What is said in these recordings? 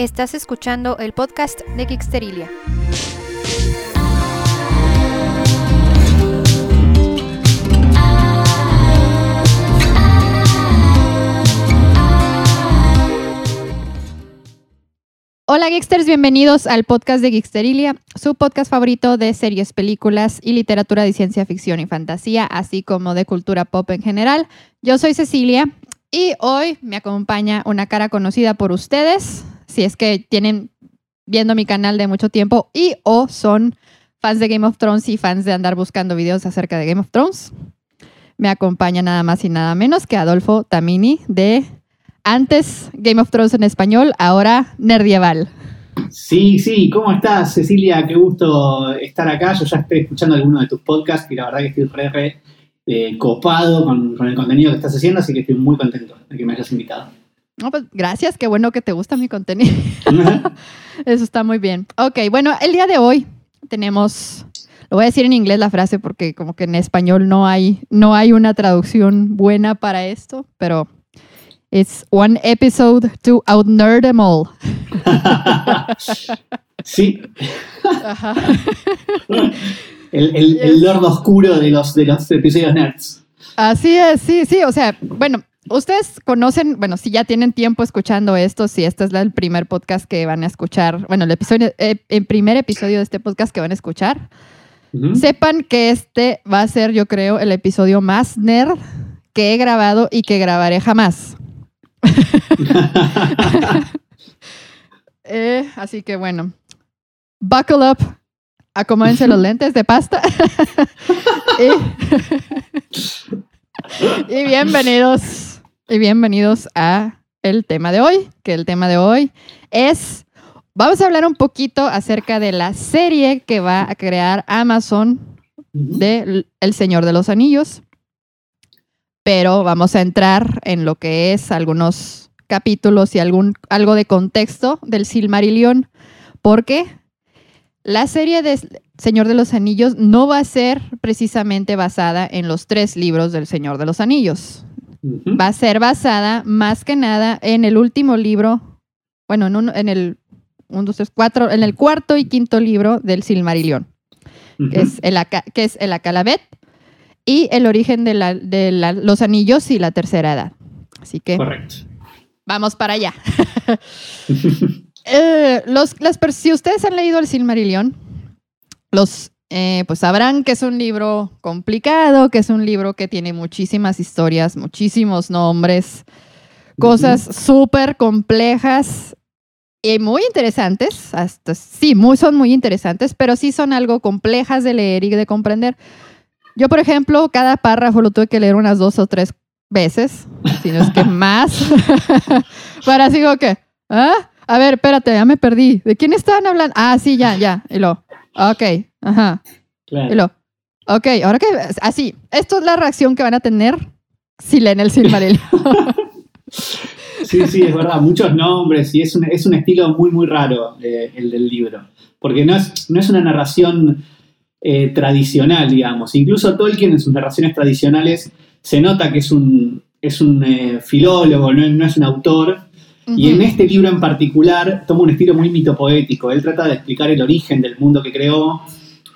Estás escuchando el podcast de Geeksterilia. Hola Geeksters, bienvenidos al podcast de Geeksterilia, su podcast favorito de series, películas y literatura de ciencia ficción y fantasía, así como de cultura pop en general. Yo soy Cecilia y hoy me acompaña una cara conocida por ustedes, si es que tienen viendo mi canal de mucho tiempo y o son fans de Game of Thrones y fans de andar buscando videos acerca de Game of Thrones. Me acompaña nada más y nada menos que Adolfo Tamini de antes Game of Thrones en español, ahora Nerdieval. Sí, sí, ¿cómo estás, Cecilia? Qué gusto estar acá. Yo ya estoy escuchando alguno de tus podcasts y la verdad que estoy re, re eh, copado con, con, el contenido que estás haciendo, así que estoy muy contento de que me hayas invitado. No, pues gracias, qué bueno que te gusta mi contenido. Eso está muy bien. Ok, bueno, el día de hoy tenemos, lo voy a decir en inglés la frase porque como que en español no hay, no hay una traducción buena para esto, pero It's one episode to outnerd them all. sí. El, el, el, lord oscuro de los, de los episodios nerds. Así es, sí, sí. O sea, bueno, ustedes conocen, bueno, si ya tienen tiempo escuchando esto, si este es el primer podcast que van a escuchar, bueno, el episodio, eh, el primer episodio de este podcast que van a escuchar, uh -huh. sepan que este va a ser, yo creo, el episodio más nerd que he grabado y que grabaré jamás. eh, así que bueno, buckle up, acomódense los lentes de pasta y, y, bienvenidos y bienvenidos a el tema de hoy, que el tema de hoy es, vamos a hablar un poquito acerca de la serie que va a crear Amazon de El Señor de los Anillos pero vamos a entrar en lo que es algunos capítulos y algún, algo de contexto del Silmarillion, porque la serie de Señor de los Anillos no va a ser precisamente basada en los tres libros del Señor de los Anillos. Uh -huh. Va a ser basada más que nada en el último libro, bueno, en, un, en el un, dos, tres, cuatro, en el cuarto y quinto libro del Silmarillion, uh -huh. que, es el, que es el Acalabet, y el origen de, la, de la, los anillos y la tercera edad. Así que Correcto. vamos para allá. eh, los, las, si ustedes han leído el Silmarillion, los, eh, pues sabrán que es un libro complicado, que es un libro que tiene muchísimas historias, muchísimos nombres, cosas uh -huh. súper complejas y muy interesantes. Hasta, sí, muy, son muy interesantes, pero sí son algo complejas de leer y de comprender. Yo, por ejemplo, cada párrafo lo tuve que leer unas dos o tres veces, si no es que más, para así como que, ¿ah? A ver, espérate, ya me perdí. ¿De quién estaban hablando? Ah, sí, ya, ya. Y lo, ok, ajá. Claro. Y lo, ok, ahora que, así, esto es la reacción que van a tener si leen el Silmarillion. sí, sí, es verdad, muchos nombres y es un, es un estilo muy, muy raro eh, el del libro, porque no es, no es una narración eh, tradicional, digamos. Incluso Tolkien en sus narraciones tradicionales se nota que es un, es un eh, filólogo, no, no, es un autor. Uh -huh. Y en este libro en particular toma un estilo muy mitopoético. Él trata de explicar el origen del mundo que creó uh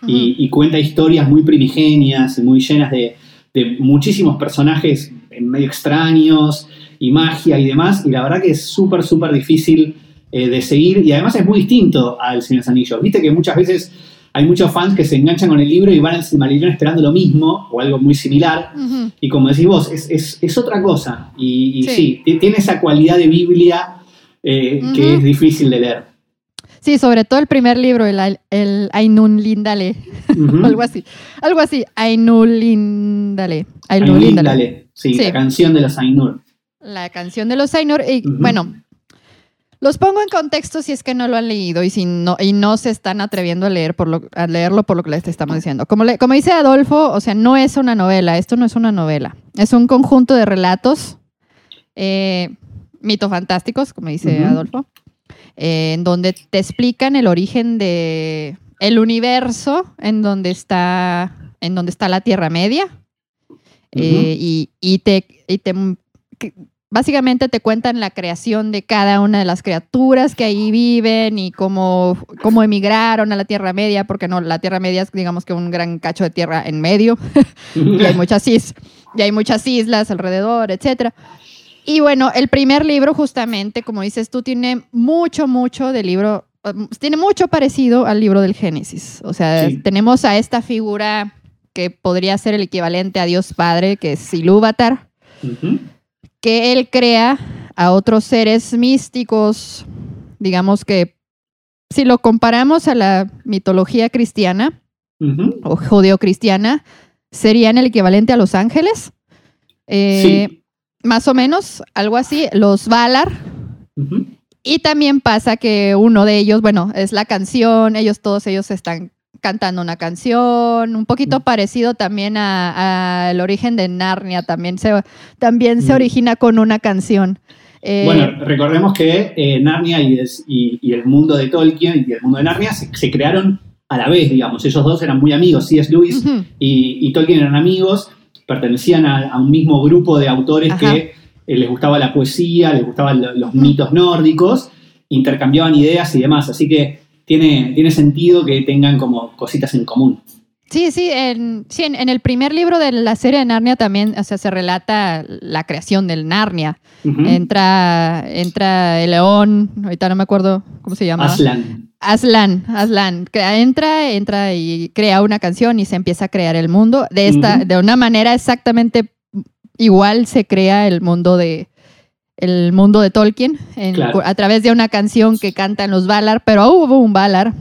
-huh. y, y, cuenta historias muy primigenias muy llenas de, de muchísimos personajes medio extraños y magia y demás. Y la verdad que es súper, súper difícil eh, de seguir. Y además es muy distinto al Señor de los Anillos. Viste que muchas veces hay muchos fans que se enganchan con el libro y van al Silmarillion esperando lo mismo o algo muy similar. Uh -huh. Y como decís vos, es, es, es otra cosa. Y, y sí. sí. tiene esa cualidad de Biblia eh, uh -huh. que es difícil de leer. Sí, sobre todo el primer libro, el, el Ainun Lindale. Uh -huh. algo así. Algo así. Ainun Lindale. Ainun Lindale. Sí, sí, la canción de los Ainur. La canción de los Ainur. Y bueno, los pongo en contexto si es que no lo han leído y, si no, y no se están atreviendo a, leer por lo, a leerlo por lo que les estamos diciendo. Como, le, como dice Adolfo, o sea, no es una novela, esto no es una novela. Es un conjunto de relatos eh, mitofantásticos, como dice uh -huh. Adolfo, eh, en donde te explican el origen de el universo en donde está, en donde está la Tierra Media. Uh -huh. eh, y, y, te, y te básicamente te cuentan la creación de cada una de las criaturas que ahí viven y cómo, cómo emigraron a la Tierra Media, porque no, la Tierra Media es digamos que un gran cacho de tierra en medio y hay muchas is y hay muchas islas alrededor, etcétera. Y bueno, el primer libro justamente, como dices tú, tiene mucho, mucho de libro, um, tiene mucho parecido al libro del Génesis. O sea, Sí. tenemos a esta figura que podría ser el equivalente a Dios Padre, que es Ilúvatar, Ujú. Que él crea a otros seres místicos, digamos que si lo comparamos a la mitología cristiana o judeocristiana, serían el equivalente a los ángeles. Eh, Sí. Más o menos, algo así, los Valar. Y también pasa que uno de ellos, bueno, es la canción, ellos todos ellos están cantando una canción, un poquito parecido también a- al origen de Narnia, también se, también se Mm. origina con una canción. Eh, Bueno, recordemos que eh, Narnia y, es- y- y el mundo de Tolkien y el mundo de Narnia se, se crearon a la vez, digamos. Ellos dos eran muy amigos, C.S. Lewis y, y Tolkien eran amigos, pertenecían a, a un mismo grupo de autores Ajá. que eh, les gustaba la poesía, les gustaban lo- los mitos nórdicos, intercambiaban ideas y demás. Así que tiene, tiene sentido que tengan como cositas en común. Sí, sí, en, sí en, en el primer libro de la serie de Narnia también o sea, se relata la creación del Narnia. Entra, entra el león, ahorita no me acuerdo cómo se llama. Aslan. Aslan, Aslan, entra, entra y crea una canción y se empieza a crear el mundo. De esta, de una manera exactamente igual se crea el mundo de el mundo de Tolkien en- Claro. a través de una canción que cantan los Valar, pero hubo un Valar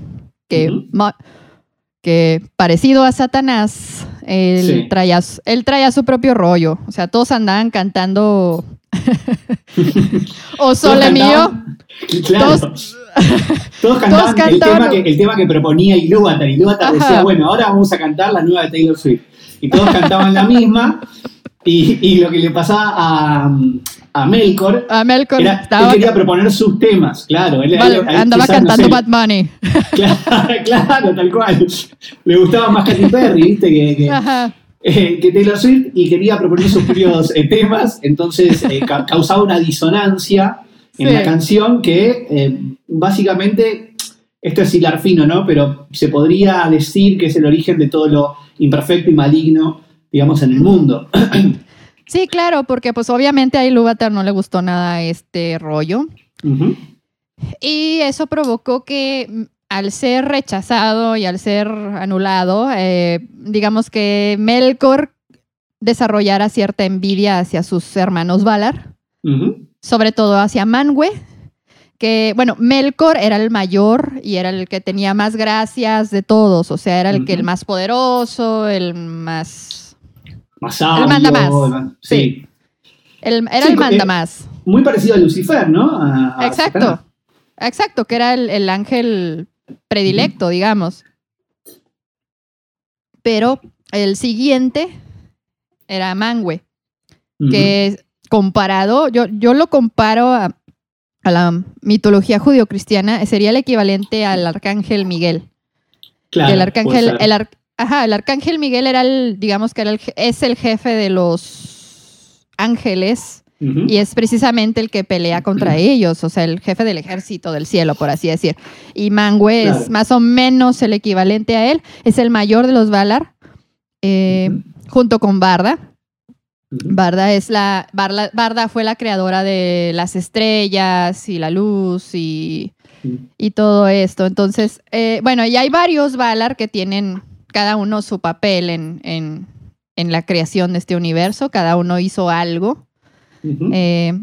que, parecido a Satanás, él, Sí. traía, su- él traía su propio rollo. O sea, todos andaban cantando O Sole Todos Mío. Claro. Todos- Todos cantaban el, cantaban- tema que, el tema que proponía Ilúvatar. Ilúvatar decía, bueno, ahora vamos a cantar la nueva de Taylor Swift. Y todos cantaban la misma. Y, y lo que le pasaba a, a Melkor A Melkor era, estaba, él quería proponer sus temas, claro. Él, vale, él- él andaba quizás, no cantando sé, Bad Bunny. Claro, claro, tal cual. Le gustaba más Katy Perry, ¿viste? Que, que, eh, que Taylor Swift y quería proponer sus propios eh, temas, entonces eh, ca- causaba una disonancia en Sí. la canción que básicamente, esto es hilar fino, ¿no? Pero se podría decir que es el origen de todo lo imperfecto y maligno, digamos, en el mundo. Sí, claro, porque pues obviamente a Ilúvatar no le gustó nada este rollo. Y eso provocó que mm, al ser rechazado y al ser anulado, eh, digamos que Melkor desarrollara cierta envidia hacia sus hermanos Valar, sobre todo hacia Manwë, que, bueno, Melkor era el mayor y era el que tenía más gracias de todos, o sea, era el que el más poderoso, el más... Más sabio. manda más. Sí. Sí. el- era Sí, el manda eh, más. Muy parecido a Lucifer, ¿no? A- a Exacto. Satanás. Exacto, que era el, el ángel predilecto, digamos. Pero el siguiente era Manwë, Ujú, que comparado, yo, yo lo comparo a, a la mitología judio-cristiana, sería el equivalente al arcángel Miguel. claro, el arcángel, el, ar- ajá, el arcángel Miguel era el, digamos que era el es el jefe de los ángeles y es precisamente el que pelea contra ellos, o sea, el jefe del ejército del cielo, por así decir. Y Claro. es más o menos el equivalente a él, es el mayor de los Valar, eh, junto con Barda. Barda es la Barla- Barda fue la creadora de las estrellas y la luz y todo esto. Entonces, eh, bueno, y hay varios Valar que tienen cada uno su papel en, en- en la creación de este universo. Cada uno hizo algo. Ujú. Eh,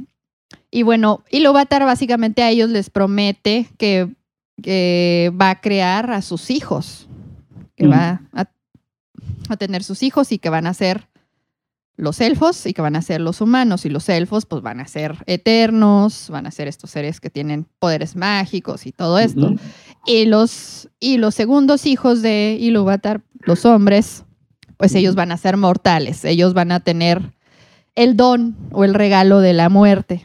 y bueno, Ilúvatar básicamente a ellos les promete que, que va a crear a sus hijos, que va a, a tener sus hijos y que van a ser los elfos y que van a ser los humanos y los elfos pues van a ser eternos, van a ser estos seres que tienen poderes mágicos y todo esto. Y los, y los segundos hijos de Ilúvatar, los hombres, pues ellos van a ser mortales. Ellos van a tener el don o el regalo de la muerte.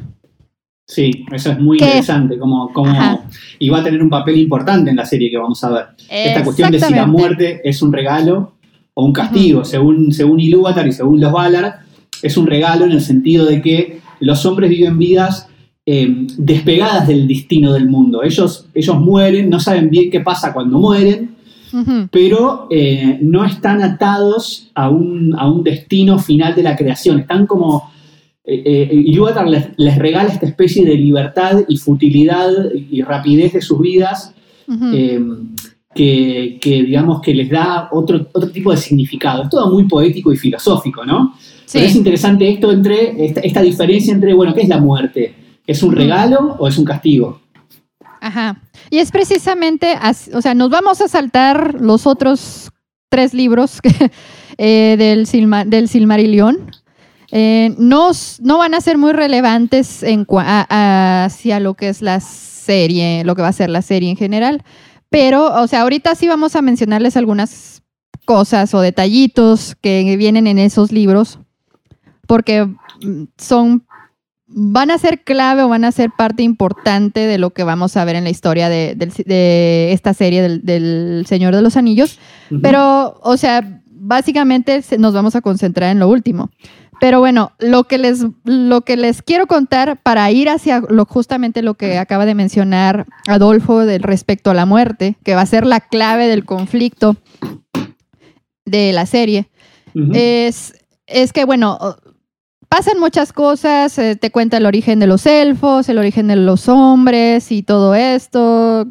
Sí, eso es muy ¿Qué? interesante, como, como Ajá. y va a tener un papel importante en la serie que vamos a ver. Esta cuestión de si la muerte es un regalo o un castigo, según, según Ilúvatar y según los Valar, es un regalo en el sentido de que los hombres viven vidas eh, despegadas del destino del mundo. Ellos, ellos mueren, no saben bien qué pasa cuando mueren, pero eh, no están atados a un, a un, destino final de la creación. Están como... Eh, Ilúvatar les, les, regala esta especie de libertad y futilidad y rapidez de sus vidas que, digamos, que les da otro, otro tipo de significado. Es todo muy poético y filosófico, ¿no? Pero es interesante esto entre, esta, diferencia entre, bueno, ¿qué es la muerte? ¿Es un regalo o es un castigo? Ajá. Y es precisamente, o sea, nos vamos a saltar los otros tres libros eh, del, del Silmarillion. Eh, no, van a ser muy relevantes en, hacia lo que es la serie, lo que va a ser la serie en general. Pero, o sea, ahorita sí vamos a mencionarles algunas cosas o detallitos que vienen en esos libros, porque mm, son, van a ser clave o van a ser parte importante de lo que vamos a ver en la historia de, esta serie del, Señor de los Anillos. Pero, o sea, básicamente nos vamos a concentrar en lo último. Pero bueno, lo que les, lo que les quiero contar para ir hacia lo, justamente lo que acaba de mencionar Adolfo del respecto a la muerte, que va a ser la clave del conflicto de la serie, es, es que, bueno, pasan muchas cosas, eh, te cuenta el origen de los elfos, el origen de los hombres y todo esto,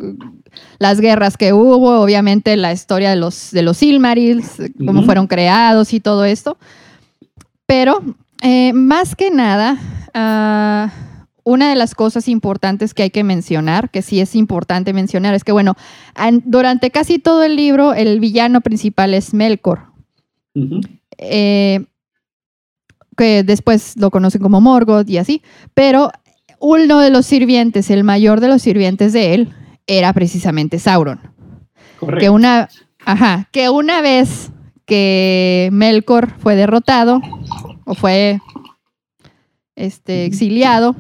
las guerras que hubo, obviamente la historia de los, de los Silmarils, cómo fueron creados y todo esto. Pero eh, más que nada, ah, una de las cosas importantes que hay que mencionar, que sí es importante mencionar, es que, bueno, durante casi todo el libro, el villano principal es Melkor. Eh, que después lo conocen como Morgoth y así, pero uno de los sirvientes, el mayor de los sirvientes de él, era precisamente Sauron. Correcto. Que una, ajá, que una vez que Melkor fue derrotado o fue este, exiliado.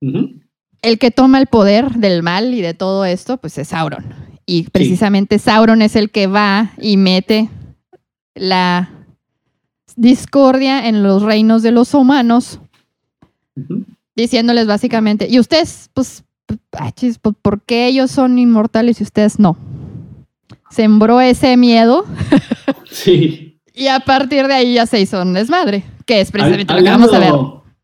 El que toma el poder del mal y de todo esto, pues es Sauron. Y precisamente Sauron es el que va y mete la discordia en los reinos de los humanos, diciéndoles básicamente, y ustedes, pues, pues, ¿por qué ellos son inmortales y ustedes no? Sembró ese miedo Sí. Y a partir de ahí ya se hizo un desmadre, que es precisamente lo que vamos a ver.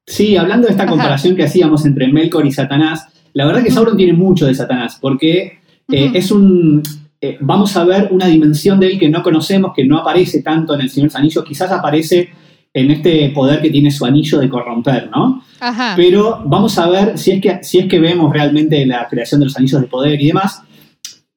Sí, hablando de esta comparación que hacíamos entre Melkor y Satanás, la verdad que Sauron tiene mucho de Satanás, porque eh, es un... Eh, vamos a ver una dimensión de él que no conocemos, que no aparece tanto en el Señor Anillos, quizás aparece en este poder que tiene su anillo de corromper, ¿no? Ajá. Pero vamos a ver si es, que, si es que vemos realmente la creación de los anillos de poder y demás,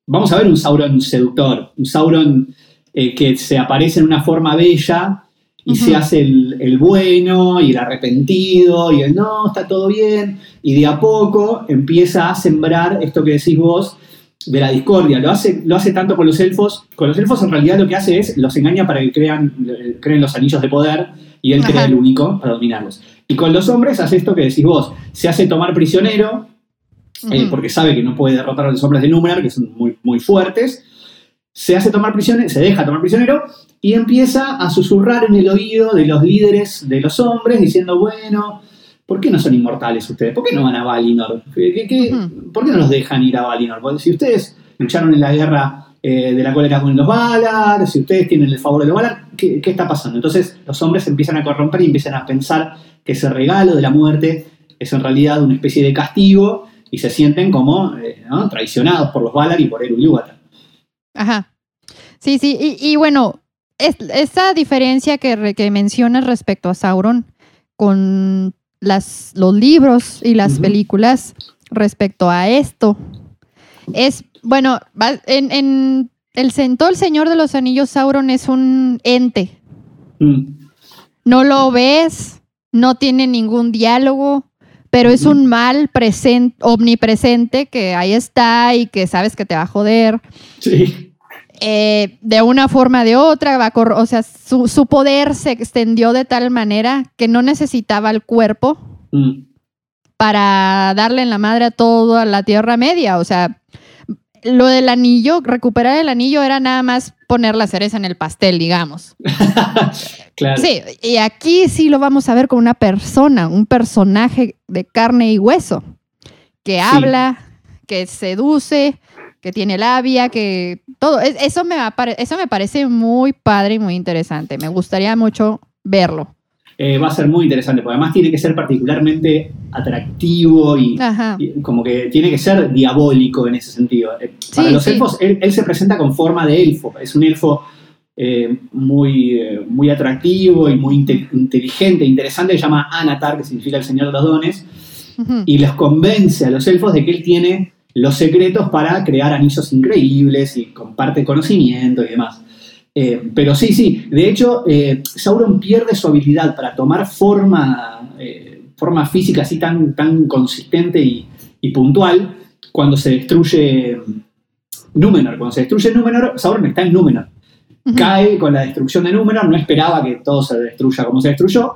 vamos a ver un Sauron seductor, un Sauron eh, que se aparece en una forma bella y se hace el, bueno y el arrepentido y el no, está todo bien, y de a poco empieza a sembrar esto que decís vos de la discordia. Lo hace, lo hace tanto con los elfos, con los elfos en realidad lo que hace es los engaña para que crean, creen los anillos de poder y él crea el único para dominarlos. Y con los hombres hace esto que decís vos, se hace tomar prisionero, eh, porque sabe que no puede derrotar a los hombres de Númenor, que son muy, muy fuertes, se hace tomar prisionero, se deja tomar prisionero y empieza a susurrar en el oído de los líderes de los hombres diciendo, bueno, ¿por qué no son inmortales ustedes? ¿Por qué no van a Valinor? ¿Por qué no los dejan ir a Valinor? Porque si ustedes lucharon en la guerra eh, de la cólera con los Valar, si ustedes tienen el favor de los Valar, ¿qué, está pasando? Entonces los hombres empiezan a corromper y empiezan a pensar que ese regalo de la muerte es en realidad una especie de castigo y se sienten como eh, traicionados por los Valar y por Eru Ajá. Sí, sí, y, bueno, esta diferencia que, que, mencionas respecto a Sauron con las, los libros y las películas respecto a esto es, bueno, en, en el todo el Señor de los Anillos, Sauron es un ente. Mm. No lo ves, no tiene ningún diálogo, pero es un mal presente, omnipresente que ahí está y que sabes que te va a joder. Sí. Eh, de una forma o de otra, va o sea, su, poder se extendió de tal manera que no necesitaba el cuerpo mm. para darle en la madre a toda la Tierra Media. O sea, lo del anillo, recuperar el anillo era nada más poner la cereza en el pastel, digamos. Claro. Sí, y aquí sí lo vamos a ver con una persona, un personaje de carne y hueso, que habla, que seduce, que tiene labia, que todo. Es- Eso me, eso me parece muy padre y muy interesante. Me gustaría mucho verlo. Eh, va a ser muy interesante, porque además tiene que ser particularmente atractivo y, como que tiene que ser diabólico en ese sentido. Eh, Para los sí. elfos, él, él se presenta con forma de elfo. Es un elfo eh, muy, muy atractivo y muy inte- inteligente, interesante. Se llama Anatar, que significa el señor de los dones. Y les convence a los elfos de que él tiene los secretos para crear anillos increíbles y comparte conocimiento y demás. Eh, pero sí, sí, de hecho, eh, Sauron pierde su habilidad para tomar forma, eh, forma física así tan, tan consistente y, y puntual cuando se destruye Númenor. Cuando se destruye Númenor, Sauron está en Númenor cae con la destrucción de Númenor, no esperaba que todo se destruya como se destruyó,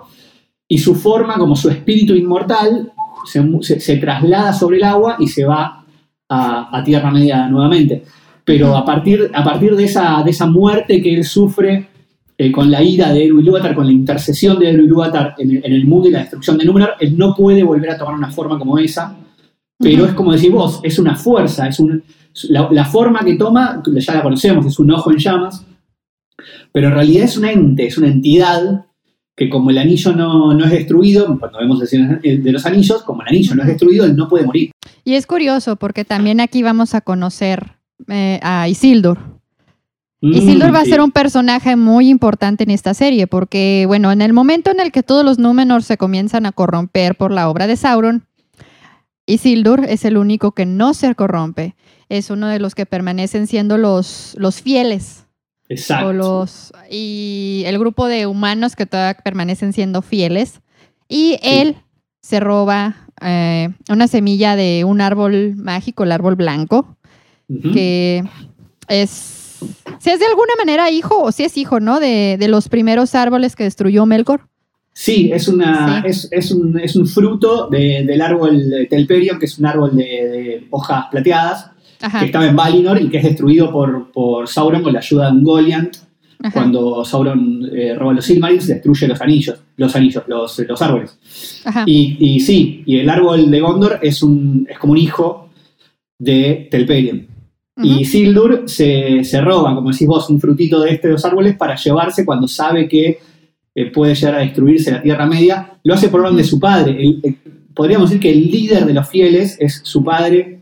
y su forma, como su espíritu inmortal, se, mu- se- se traslada sobre el agua y se va a, a Tierra Media nuevamente. Pero a partir, a partir de, esa, de esa muerte que él sufre eh, con la ira de Eru Ilúvatar, con la intercesión de Eru Ilúvatar en, el- en el mundo y la destrucción de Númenor, él no puede volver a tomar una forma como esa, pero es como decís vos, es una fuerza, es un, la, la forma que toma, ya la conocemos, es un ojo en llamas, pero en realidad es un ente, es una entidad que como el anillo no, no es destruido, cuando vemos el Señor de los anillos, como el anillo no es destruido, él no puede morir. Y es curioso porque también aquí vamos a conocer eh, a Isildur. Isildur va a Mm, ser un personaje muy importante en esta serie porque, bueno, en el momento en el que todos los Númenor se comienzan a corromper por la obra de Sauron, Isildur es el único que no se corrompe. Es uno de los que permanecen siendo los, los fieles. Exacto. O los, y el grupo de humanos que todavía permanecen siendo fieles. Y él se roba eh, una semilla de un árbol mágico, el árbol blanco, que es, si es de alguna manera hijo, o si es hijo, ¿no? De, de los primeros árboles que destruyó Melkor. Sí, es, una, Sí. Es, es un, es un fruto de- del árbol de Telperion, que es un árbol de, de hojas plateadas, Ajá. que estaba en Valinor y que es destruido por, por Sauron con la ayuda de un Goliath. Ajá. Cuando Sauron eh, roba los Silmarils, destruye los anillos, los anillos, los, los árboles. Y, y sí, y el árbol de Gondor es, un, es como un hijo de Telperion. Y Sildur se, se roba, como decís vos, un frutito de estos árboles para llevarse cuando sabe que eh, puede llegar a destruirse la Tierra Media. Lo hace por orden de su padre. El- el- podríamos decir que el líder de los fieles es su padre,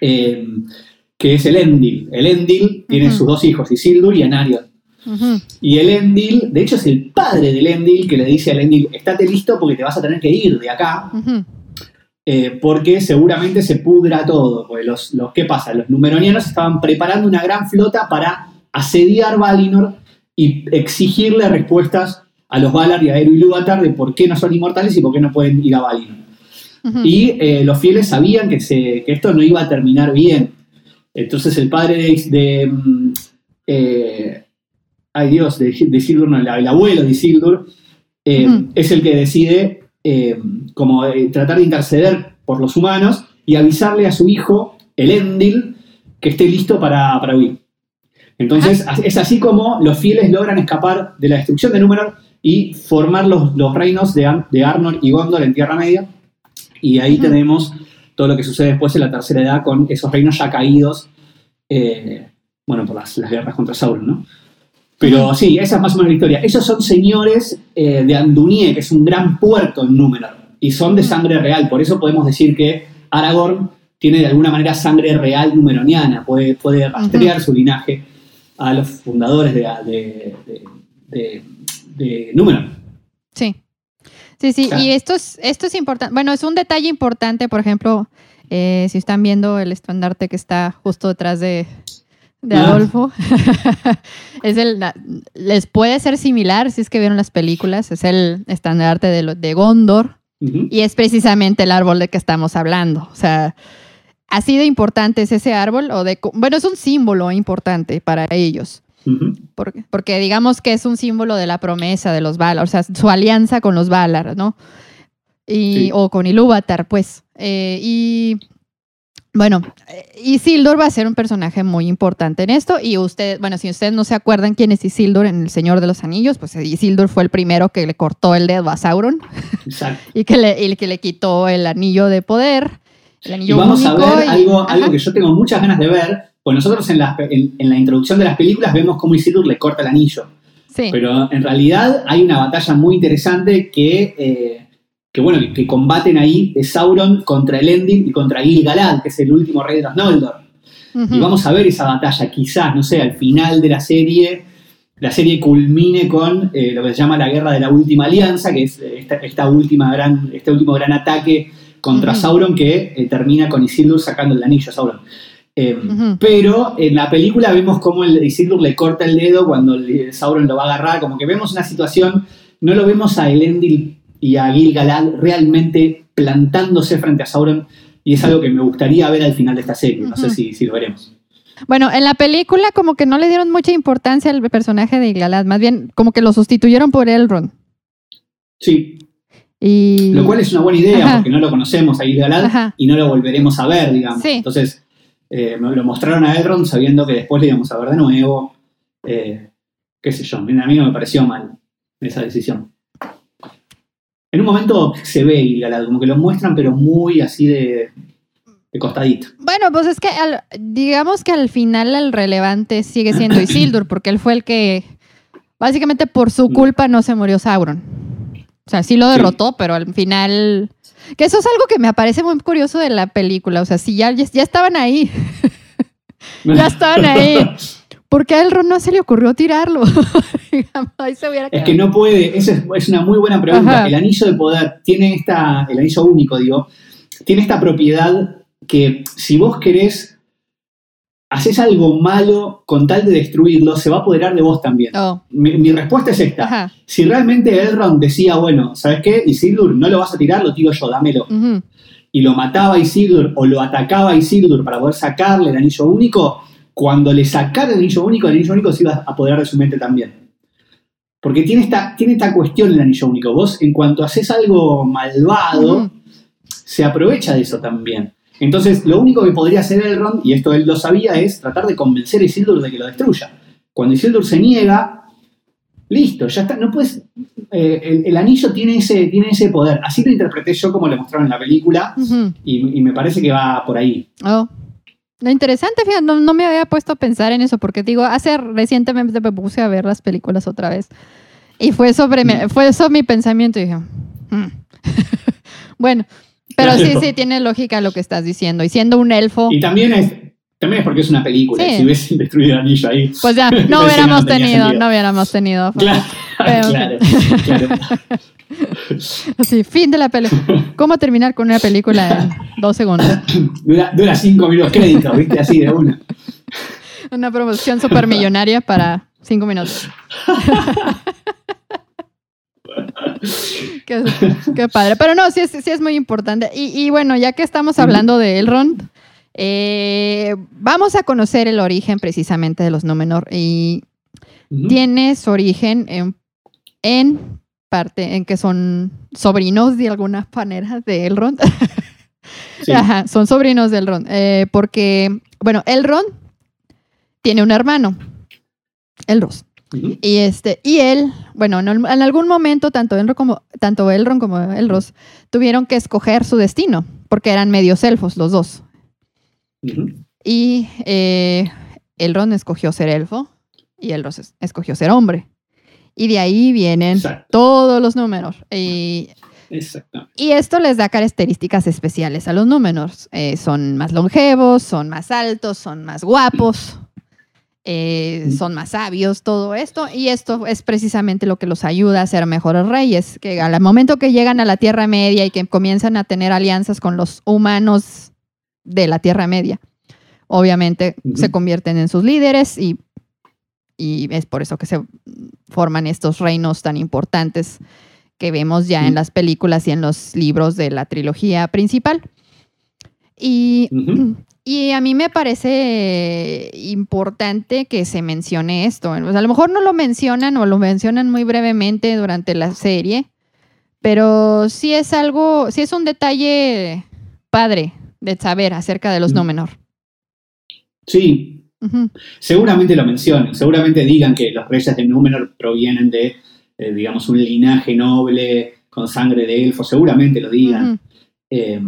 eh, que es el Endil. El Endil tiene sus dos hijos, Isildur y Anarion. Y el Endil, de hecho es el padre del Endil que le dice al Endil, estate listo porque te vas a tener que ir de acá, eh, porque seguramente se pudra todo. Porque los, los, ¿Qué pasa? Los numeronianos estaban preparando una gran flota para asediar Valinor y exigirle respuestas a los Valar y a Eru Ilúvatar de por qué no son inmortales y por qué no pueden ir a Valinor. Y eh, los fieles sabían que, se, que esto no iba a terminar bien. Entonces el padre de... de, mm, eh, ay Dios, de, de Isildur, no, el, el abuelo de Isildur, eh, es el que decide eh, como eh, tratar de interceder por los humanos y avisarle a su hijo, el Endil, que esté listo para, para huir. Entonces es así como los fieles logran escapar de la destrucción de Númenor y formar los, los reinos de, Ar- de Arnor y Gondor en Tierra Media. Y ahí tenemos todo lo que sucede después en la tercera edad con esos reinos ya caídos, eh, bueno, por las, las guerras contra Sauron, ¿no? Pero sí, esa es más o menos la historia. Ellos son señores eh, de Andunie, que es un gran puerto en Númenor, y son de sangre real. Por eso podemos decir que Aragorn tiene de alguna manera sangre real numeroniana, puede, puede rastrear su linaje a los fundadores de, de, de, de- de Númenor. Sí. Sí, sí. Claro. Y esto es, esto es importante. Bueno, es un detalle importante, por ejemplo, eh, si están viendo el estandarte que está justo detrás de, de Ah. Adolfo. es el, les puede ser similar si es que vieron las películas. Es el estandarte de, lo- de Gondor y es precisamente el árbol de que estamos hablando. O sea, así de importante es ese árbol o de, bueno, es un símbolo importante para ellos. Porque, porque digamos que es un símbolo de la promesa de los Valar, o sea, su alianza con los Valar, ¿no? Y, Sí. O con Ilúvatar, pues. Eh, y Bueno, eh, Isildur va a ser un personaje muy importante en esto y usted, bueno, si ustedes no se acuerdan quién es Isildur en El Señor de los Anillos, pues Isildur fue el primero que le cortó el dedo a Sauron Exacto. y que le, y que le quitó el anillo de poder, el Y vamos a ver y- algo, algo que yo tengo muchas ganas de ver, pues nosotros en la, en, en la introducción de las películas vemos cómo Isildur le corta el anillo, sí. pero en realidad hay una batalla muy interesante que, eh, que bueno, que, combaten ahí de Sauron contra Elendil y contra Gil-galad, que es el último rey de los Noldor. Y vamos a ver esa batalla, quizás, no sé, al final de la serie, la serie culmine con eh, lo que se llama la guerra de la última alianza, que es eh, esta, esta última gran, este último gran ataque contra. Sauron que eh, termina con Isildur sacando el anillo a Sauron. Eh. Pero en la película vemos cómo el Isildur le corta el dedo cuando el- Sauron lo va a agarrar, como que vemos una situación, no lo vemos a Elendil y a Gil-galad realmente plantándose frente a Sauron, y es algo que me gustaría ver al final de esta serie, no sé si, si lo veremos. Bueno, en la película como que no le dieron mucha importancia al personaje de Galad, más bien como que lo sustituyeron por Elrond. Sí, Y... Lo cual es una buena idea Ajá. porque no lo conocemos a Gil-galad Ajá. y no lo volveremos a ver, digamos. Sí. Entonces, eh, me lo mostraron a Elrond sabiendo que después le íbamos a ver de nuevo. Eh, qué sé yo, a mí no me pareció mal esa decisión. En un momento se ve Gil-galad, como que lo muestran, pero muy así de, de costadito. Bueno, pues es que al- digamos que al final el relevante sigue siendo Isildur, porque él fue el que, básicamente por su Mm. culpa no se murió Sauron. O sea, sí lo Sí. derrotó, pero al final... Que eso es algo que me parece muy curioso de la película. O sea, si ya, ya estaban ahí, ya estaban ahí. ¿Por qué a Elrond no se le ocurrió tirarlo? Digamos, ahí se hubiera Es que no puede, esa es, es una muy buena pregunta. Ajá. El anillo de poder tiene esta, el anillo único, digo, tiene esta propiedad que si vos querés, haces algo malo con tal de destruirlo, se va a apoderar de vos también. Oh, Mi, mi respuesta es esta. ajá. Si realmente Elrond decía, bueno, ¿sabes qué? Isildur, no lo vas a tirar, lo tiro yo, dámelo. Y lo mataba Isildur o lo atacaba Isildur para poder sacarle el anillo único, cuando le sacara el anillo único, el anillo único se iba a apoderar de su mente también. Porque tiene esta, tiene esta cuestión el anillo único. Vos, en cuanto haces algo malvado, se aprovecha de eso también. Entonces, lo único que podría hacer Elrond, y esto él lo sabía, es tratar de convencer a Isildur de que lo destruya. Cuando Isildur se niega, listo, ya está. No puedes. eh, el, el anillo tiene ese, tiene ese poder. Así lo interpreté yo como lo mostraron en la película, y me parece que va por ahí. Oh. Lo interesante, fíjate, no, no me había puesto a pensar en eso, porque digo, hace recientemente me puse a ver las películas otra vez. Y fue sobre mi, fue eso mi pensamiento. Y dije, "Hmm". bueno, pero sí, sí, tiene lógica lo que estás diciendo. Y siendo un elfo, Y también es, también es porque es una película. Sí. y Si ves destruido el anillo ahí. pues ya, sí, no hubiéramos tenido, sentido. no hubiéramos tenido. Claro, claro, claro. Así, fin de la película. ¿Cómo terminar con una película en dos segundos? Dura, dura cinco minutos crédito, ¿viste? Así de una. Una promoción supermillonaria para cinco minutos. qué, qué padre. Pero no, sí es, sí es muy importante. Y, y bueno, ya que estamos hablando de Elrond, eh, vamos a conocer el origen precisamente de los Númenor. Y Ujú. tiene su origen en, en parte, en que son sobrinos de alguna manera de Elrond. Sí. Ajá, son sobrinos de Elrond. eh, porque, bueno, Elrond tiene un hermano, Elros. Y este, y él, bueno, en, en algún momento, tanto Elrond como, tanto Elrond como Elros tuvieron que escoger su destino, porque eran medios elfos los dos. Y eh, Elrond escogió ser elfo y Elros es- escogió ser hombre. Y de ahí vienen Exacto. todos los números. Y Exacto. y esto les da características especiales a los números. Eh, son más longevos, son más altos, son más guapos, eh, son más sabios, todo esto. Y esto es precisamente lo que los ayuda a ser mejores reyes, que al momento que llegan a la Tierra Media y que comienzan a tener alianzas con los humanos de la Tierra Media, obviamente se convierten en sus líderes y, y es por eso que se forman estos reinos tan importantes que vemos ya en las películas y en los libros de la trilogía principal. Y, a mí me parece importante que se mencione esto. O sea, a lo mejor no lo mencionan o lo mencionan muy brevemente durante la serie, pero sí es algo, sí es un detalle padre de saber acerca de los Mm. Númenor. Sí, seguramente lo mencionen, seguramente digan que los reyes de Númenor provienen de, eh, digamos, un linaje noble con sangre de elfo, seguramente lo digan. Eh,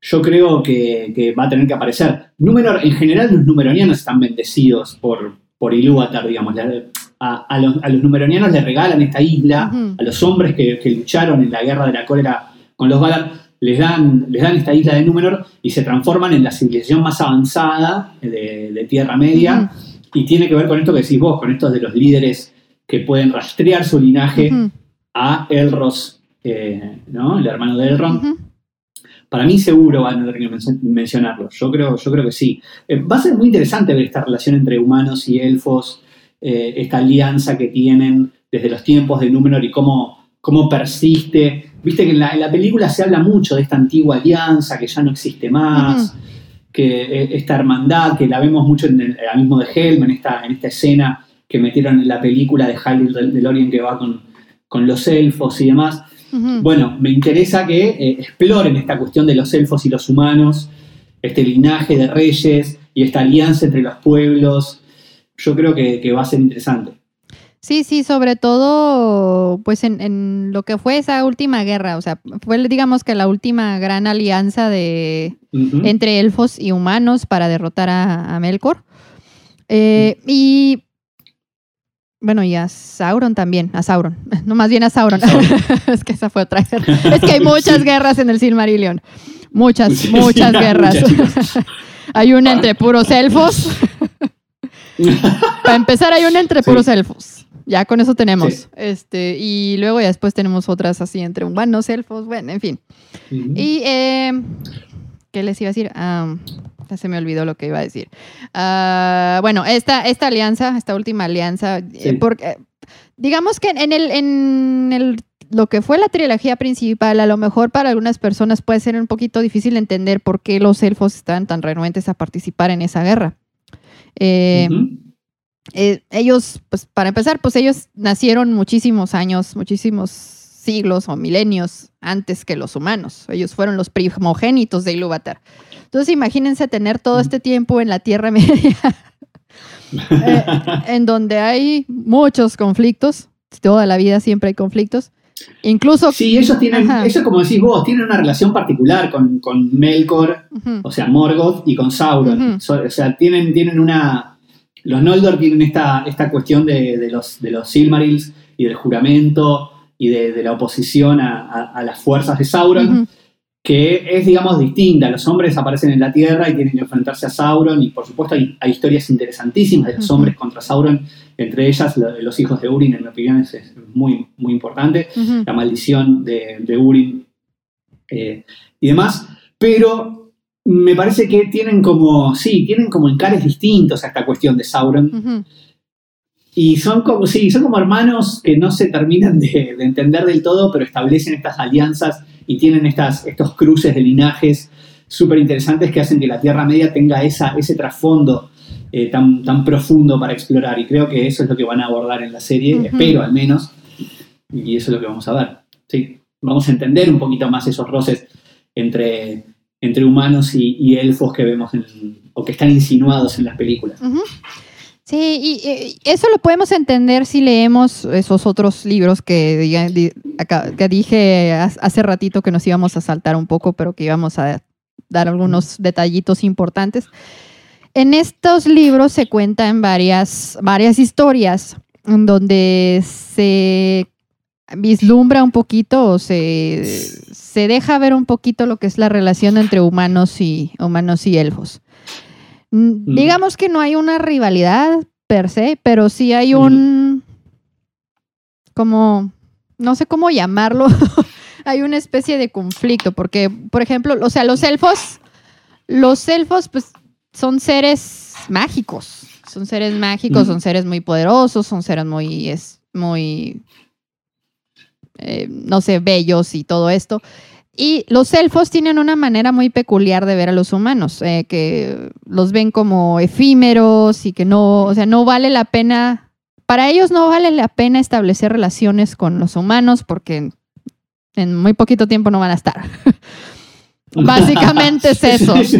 yo creo que, que va a tener que aparecer. Númenor, en general, los numeronianos están bendecidos por, por Ilúvatar, digamos. Le- A, a los, a los numeronianos les regalan esta isla, a los hombres que, que lucharon en la guerra de la cólera con los Valar, les dan, les dan esta isla de Númenor y se transforman en la civilización más avanzada de, de Tierra Media. Y tiene que ver con esto que decís vos, con estos de los líderes que pueden rastrear su linaje a Elros, eh, ¿no? el hermano de Elrond. Para mí seguro van a tener que men- mencionarlo. Yo creo, yo creo que sí. Eh, va a ser muy interesante ver esta relación entre humanos y elfos, eh, esta alianza que tienen desde los tiempos de Númenor y cómo, cómo persiste. Viste que en la, en la película se habla mucho de esta antigua alianza que ya no existe más, que eh, esta hermandad que la vemos mucho en el, el mismo de Helm, en esta, en esta escena que metieron en la película de Halil del, del Orient que va con, con los elfos y demás. Bueno, me interesa que eh, exploren esta cuestión de los elfos y los humanos, este linaje de reyes y esta alianza entre los pueblos. Yo creo que, que va a ser interesante. Sí, sí, sobre todo, pues en, en lo que fue esa última guerra, o sea, fue digamos que la última gran alianza de entre elfos y humanos para derrotar a, a Melkor. Eh, y bueno, y a Sauron también, a Sauron, no más bien a Sauron. Sauron. es que esa fue otra guerra. Es que hay muchas Sí. guerras en el Silmarillion. Muchas, Sí, muchas sí, guerras. muchas, hay una entre puros elfos. Para empezar, hay una entre puros elfos. Ya con eso tenemos. Sí. Este, y luego ya después tenemos otras así entre humanos, elfos, bueno, en fin. Y, eh, ¿qué les iba a decir? Ah, ya se me olvidó lo que iba a decir. Ah, bueno, esta, esta alianza, esta última alianza, eh, porque digamos que en el, en el, lo que fue la trilogía principal, a lo mejor para algunas personas puede ser un poquito difícil entender por qué los elfos estaban tan renuentes a participar en esa guerra. Eh. Eh, ellos, pues para empezar, pues ellos nacieron muchísimos años, muchísimos siglos o milenios antes que los humanos. Ellos fueron los primogénitos de Ilúvatar. Entonces imagínense tener todo este tiempo en la Tierra Media, eh, en donde hay muchos conflictos. Toda la vida siempre hay conflictos. Incluso... Sí, ellos tienen, Ajá. ellos como decís vos, tienen una relación particular con, con Melkor, o sea, Morgoth y con Sauron. So- o sea, tienen, tienen una. Los Noldor tienen esta, esta cuestión de, de los, de los Silmarils y del juramento y de, de la oposición a, a- a las fuerzas de Sauron, que es, digamos, distinta. Los hombres aparecen en la Tierra y tienen que enfrentarse a Sauron, y por supuesto hay, hay historias interesantísimas de los hombres contra Sauron, entre ellas los hijos de Urin, en mi opinión, es, es muy, muy importante. La maldición de, de Urin eh, y demás, pero me parece que tienen como, sí, tienen como encares distintos a esta cuestión de Sauron y son como, sí, son como hermanos que no se terminan de, de entender del todo, pero establecen estas alianzas y tienen estas, estos cruces de linajes súper interesantes que hacen que la Tierra Media tenga esa, ese trasfondo eh, tan, tan profundo para explorar y creo que eso es lo que van a abordar en la serie, Ujú. espero al menos, y eso es lo que vamos a ver. Sí, vamos a entender un poquito más esos roces entre, entre humanos y, elfos que vemos en- o que están insinuados en las películas. Sí, y, y eso lo podemos entender si leemos esos otros libros que, dije ha- hace ratito que nos íbamos a saltar un poco, pero que íbamos a dar algunos detallitos importantes. En estos libros se cuentan varias, varias historias en donde se vislumbra un poquito o se, se deja ver un poquito lo que es la relación entre humanos y, humanos y elfos. Mm, Digamos que no hay una rivalidad per se, pero sí hay un, como, no sé cómo llamarlo, hay una especie de conflicto, porque, por ejemplo, o sea, los elfos, los elfos, pues, son seres mágicos, son seres mágicos, son seres muy poderosos, son seres muy, es, muy, eh, no sé, bellos y todo esto. Y los elfos tienen una manera muy peculiar de ver a los humanos, eh, que los ven como efímeros y que no, o sea, no vale la pena, para ellos no vale la pena establecer relaciones con los humanos porque en, muy poquito tiempo no van a estar. Básicamente es eso. Es,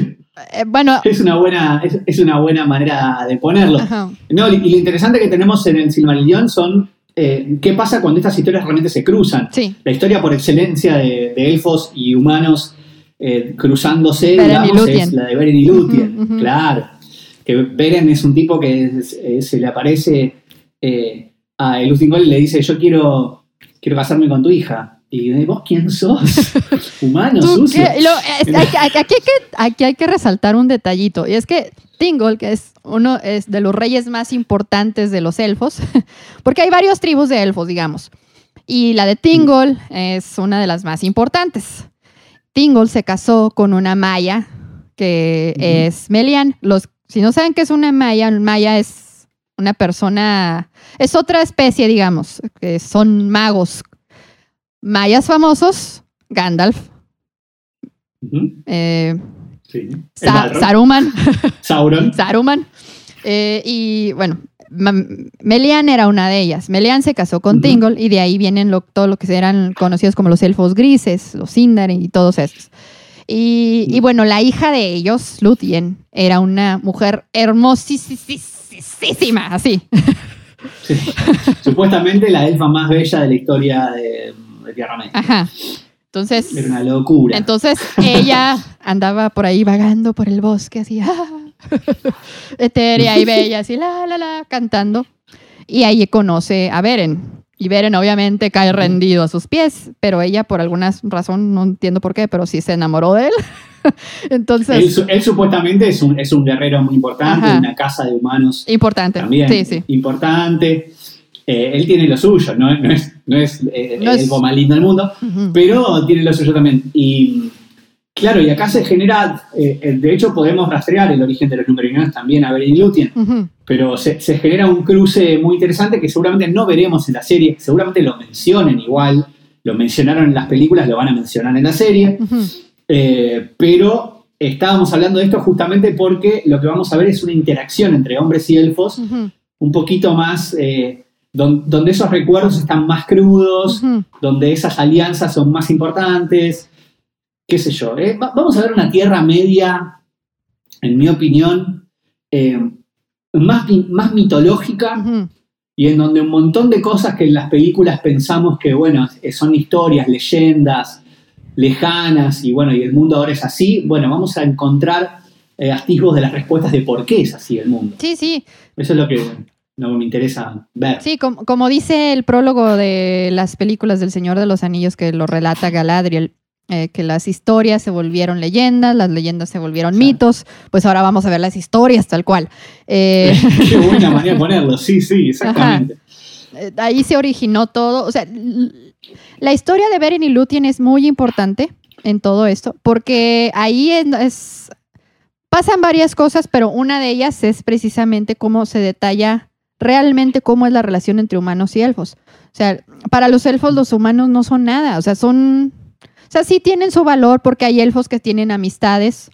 Eh, bueno, es una buena, es, es una buena manera de ponerlo. ajá. No, y y lo interesante que tenemos en el Silmarillion son eh, qué pasa cuando estas historias realmente se cruzan. sí, La historia por excelencia de, de elfos y humanos eh, cruzándose, Beren digamos, es la de Beren y Lúthien. Claro. Que Beren es un tipo que se le aparece eh, a Lúthien y le dice, yo quiero, quiero casarme con tu hija. Y vos quién sos? Humano, ¿Tú sucio. qué? Lo- es- aquí, hay que, aquí hay que resaltar un detallito, y es que Tingol, que es uno es de los reyes más importantes de los elfos, porque hay varias tribus de elfos, digamos, y la de Tingol es una de las más importantes. Tingol se casó con una maya, que es Melian. Los, si no saben qué es una maya, maya es una persona, es otra especie, digamos, que son magos. Mayas famosos, Gandalf, eh, sí. Sa-. Saruman, Sauron. Saruman. eh, y bueno, Melian era una de ellas. Melian se casó con Ujú. Tingol y de ahí vienen lo- todo lo que eran conocidos como los elfos grises, los Sindar y todos estos. Y, y bueno, la hija de ellos, Lúthien, era una mujer hermosísima, así. Sí. Supuestamente la elfa más bella de la historia de, de Tierra Media. Ajá. Entonces, Era una locura. Entonces ella andaba por ahí vagando por el bosque, así, ah, etérea y bella, así, la, la, la, cantando. Y ahí conoce a Beren. Y Beren obviamente cae rendido a sus pies, pero ella por alguna razón, no entiendo por qué, pero sí se enamoró de él. Entonces, él, él supuestamente es un, es un guerrero muy importante, Ajá. una casa de humanos importante. también Sí, sí. importante. Eh, él tiene lo suyo, no, no es, no es eh, No el es- más lindo del mundo, pero tiene lo suyo también. Y claro, y acá se genera, eh, de hecho podemos rastrear el origen de los Númenóreanos también a Beren y Lúthien, Ujú. pero se, se genera un cruce muy interesante que seguramente no veremos en la serie, seguramente lo mencionen igual, lo mencionaron en las películas, lo van a mencionar en la serie, pero estábamos hablando de esto justamente porque lo que vamos a ver es una interacción entre hombres y elfos un poquito más, eh, donde esos recuerdos están más crudos, donde esas alianzas son más importantes, qué sé yo. eh. Va- vamos a ver una Tierra Media, en mi opinión, eh, más, más mitológica y en donde un montón de cosas que en las películas pensamos que, bueno, son historias, leyendas lejanas y bueno, y el mundo ahora es así, bueno, vamos a encontrar eh, atisbos de las respuestas de por qué es así el mundo. Sí, sí. Eso es lo que, que me interesa ver. Sí, como, como dice el prólogo de las películas del Señor de los Anillos que lo relata Galadriel, eh, que las historias se volvieron leyendas, las leyendas se volvieron Sí. mitos, pues ahora vamos a ver las historias tal cual. Eh, Qué buena manera de ponerlo, sí, sí, exactamente. eh, ahí se originó todo, o sea, la historia de Beren y Lúthien es muy importante en todo esto, porque ahí es- pasan varias cosas, pero una de ellas es precisamente cómo se detalla realmente cómo es la relación entre humanos y elfos. O sea, para los elfos los humanos no son nada, o sea, son, o sea, sí tienen su valor porque hay elfos que tienen amistades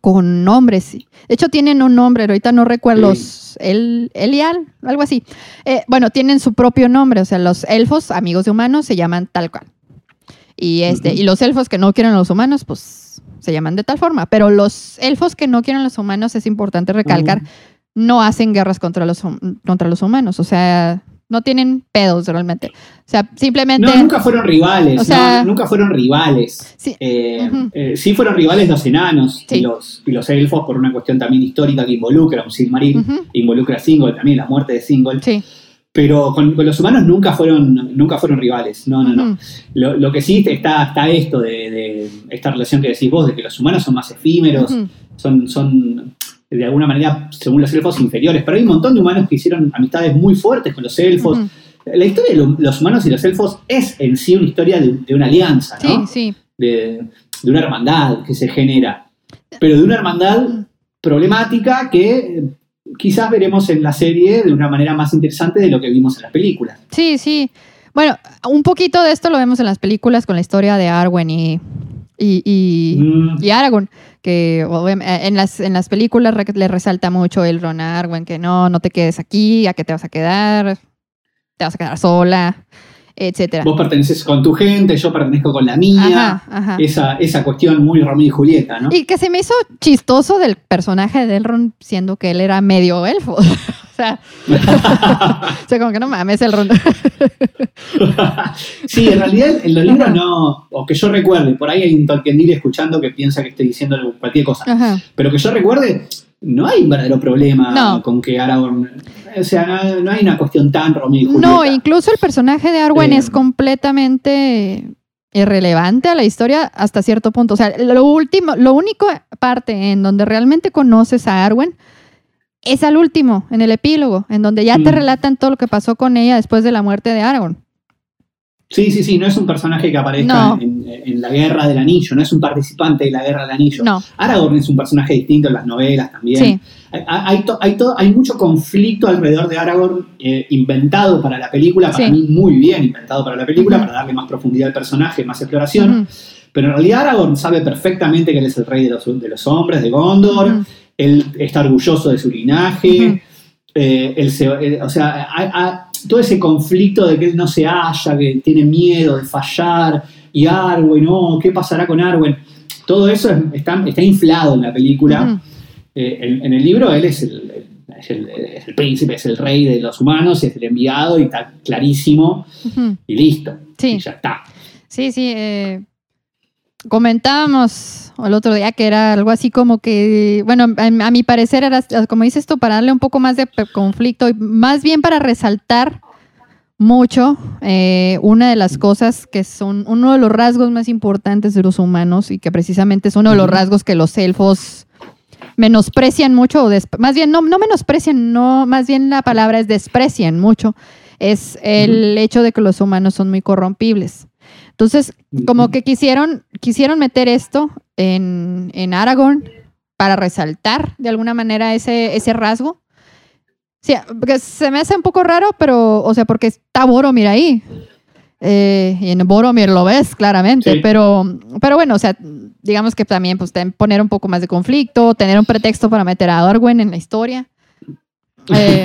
con nombres. De hecho, tienen un nombre, ahorita no recuerdo, Sí. el, Elial, algo así. Eh, bueno, tienen su propio nombre, o sea, los elfos, amigos de humanos, se llaman tal cual. Y, este, y los elfos que no quieren a los humanos, pues se llaman de tal forma. Pero los elfos que no quieren a los humanos, es importante recalcar, no hacen guerras contra los, contra los humanos. O sea, no tienen pedos realmente. O sea, simplemente... No, nunca fueron rivales, O sea- no, nunca fueron rivales. Sí. Eh, eh, sí fueron rivales los enanos Sí. y, los, y los elfos por una cuestión también histórica que involucra a un Silmaril, Ujú, involucra a Singol también, la muerte de Singol. Sí. Pero con, con los humanos nunca fueron, nunca fueron rivales. No, no, no. Lo, lo que sí está, está esto de, de esta relación que decís vos, de que los humanos son más efímeros, son, son de alguna manera, según los elfos, inferiores. Pero hay un montón de humanos que hicieron amistades muy fuertes con los elfos. La historia de lo- los humanos y los elfos es en sí una historia de, de una alianza, Sí, ¿no? sí. De, de una hermandad que se genera. Pero de una hermandad problemática que quizás veremos en la serie de una manera más interesante de lo que vimos en las películas. Sí, sí. Bueno, un poquito de esto lo vemos en las películas con la historia de Arwen y, y, y, Mm, y Aragorn, que eh, en las, en las películas le resalta mucho el Ron Arwen, que no, no te quedes aquí, a qué te vas a quedar, te vas a quedar sola. etcétera. Vos perteneces con tu gente, yo pertenezco con la mía. Ajá, ajá. Esa, esa cuestión muy Romeo y Julieta, ¿no? Y que se me hizo chistoso del personaje de Elrond, siendo que él era medio elfo. o, sea, o sea, como que no mames, Elrond. sí, en realidad en los libros no, o que yo recuerde, por ahí hay un Tolkienil escuchando que piensa que estoy diciendo cualquier cosa, Ajá. pero que yo recuerde, no hay un verdadero problema No. con que Aragorn, o sea, no, no hay una cuestión tan Romeo y Julieta. No, incluso el personaje de Arwen Eh. es completamente irrelevante a la historia hasta cierto punto. O sea, lo último, lo único parte en donde realmente conoces a Arwen es al último, en el epílogo, en donde ya te relatan todo lo que pasó con ella después de la muerte de Aragorn. Sí, sí, sí, no es un personaje que aparezca No. en, en la Guerra del Anillo, no es un participante de la Guerra del Anillo. No, Aragorn es un personaje distinto en las novelas también. sí. Hay, hay, to- hay todo- hay mucho conflicto alrededor de Aragorn eh, inventado para la película, para Sí. mí muy bien inventado para la película, para darle más profundidad al personaje, más exploración. Pero en realidad Aragorn sabe perfectamente que él es el rey de los, de los hombres, de Gondor. Él está orgulloso de su linaje, eh, él se- eh, o sea, todo ese conflicto de que él no se halla, que tiene miedo de fallar, y Arwen, no, ¿qué pasará con Arwen? Todo eso es- está, está inflado en la película. Eh, en, en el libro él es el, es el- es el príncipe, es el rey de los humanos, es el enviado y está clarísimo y listo. Sí. Y ya está. Sí, sí. eh, comentábamos el otro día que era algo así como que, bueno, a, a mi parecer era, como dices tú, para darle un poco más de conflicto y más bien para resaltar mucho eh, una de las cosas que son uno de los rasgos más importantes de los humanos y que precisamente es uno de los rasgos que los elfos menosprecian mucho, o más bien no, no menosprecian, no, más bien la palabra es desprecian mucho, es el hecho de que los humanos son muy corrompibles. Entonces, como que quisieron, quisieron meter esto en, en Aragorn para resaltar de alguna manera ese, ese rasgo. Sí, porque se me hace un poco raro, pero, o sea, porque está Boromir ahí. Eh, y en Boromir lo ves claramente, Sí. pero, pero bueno, o sea, digamos que también pues, poner un poco más de conflicto, tener un pretexto para meter a Arwen en la historia. Eh,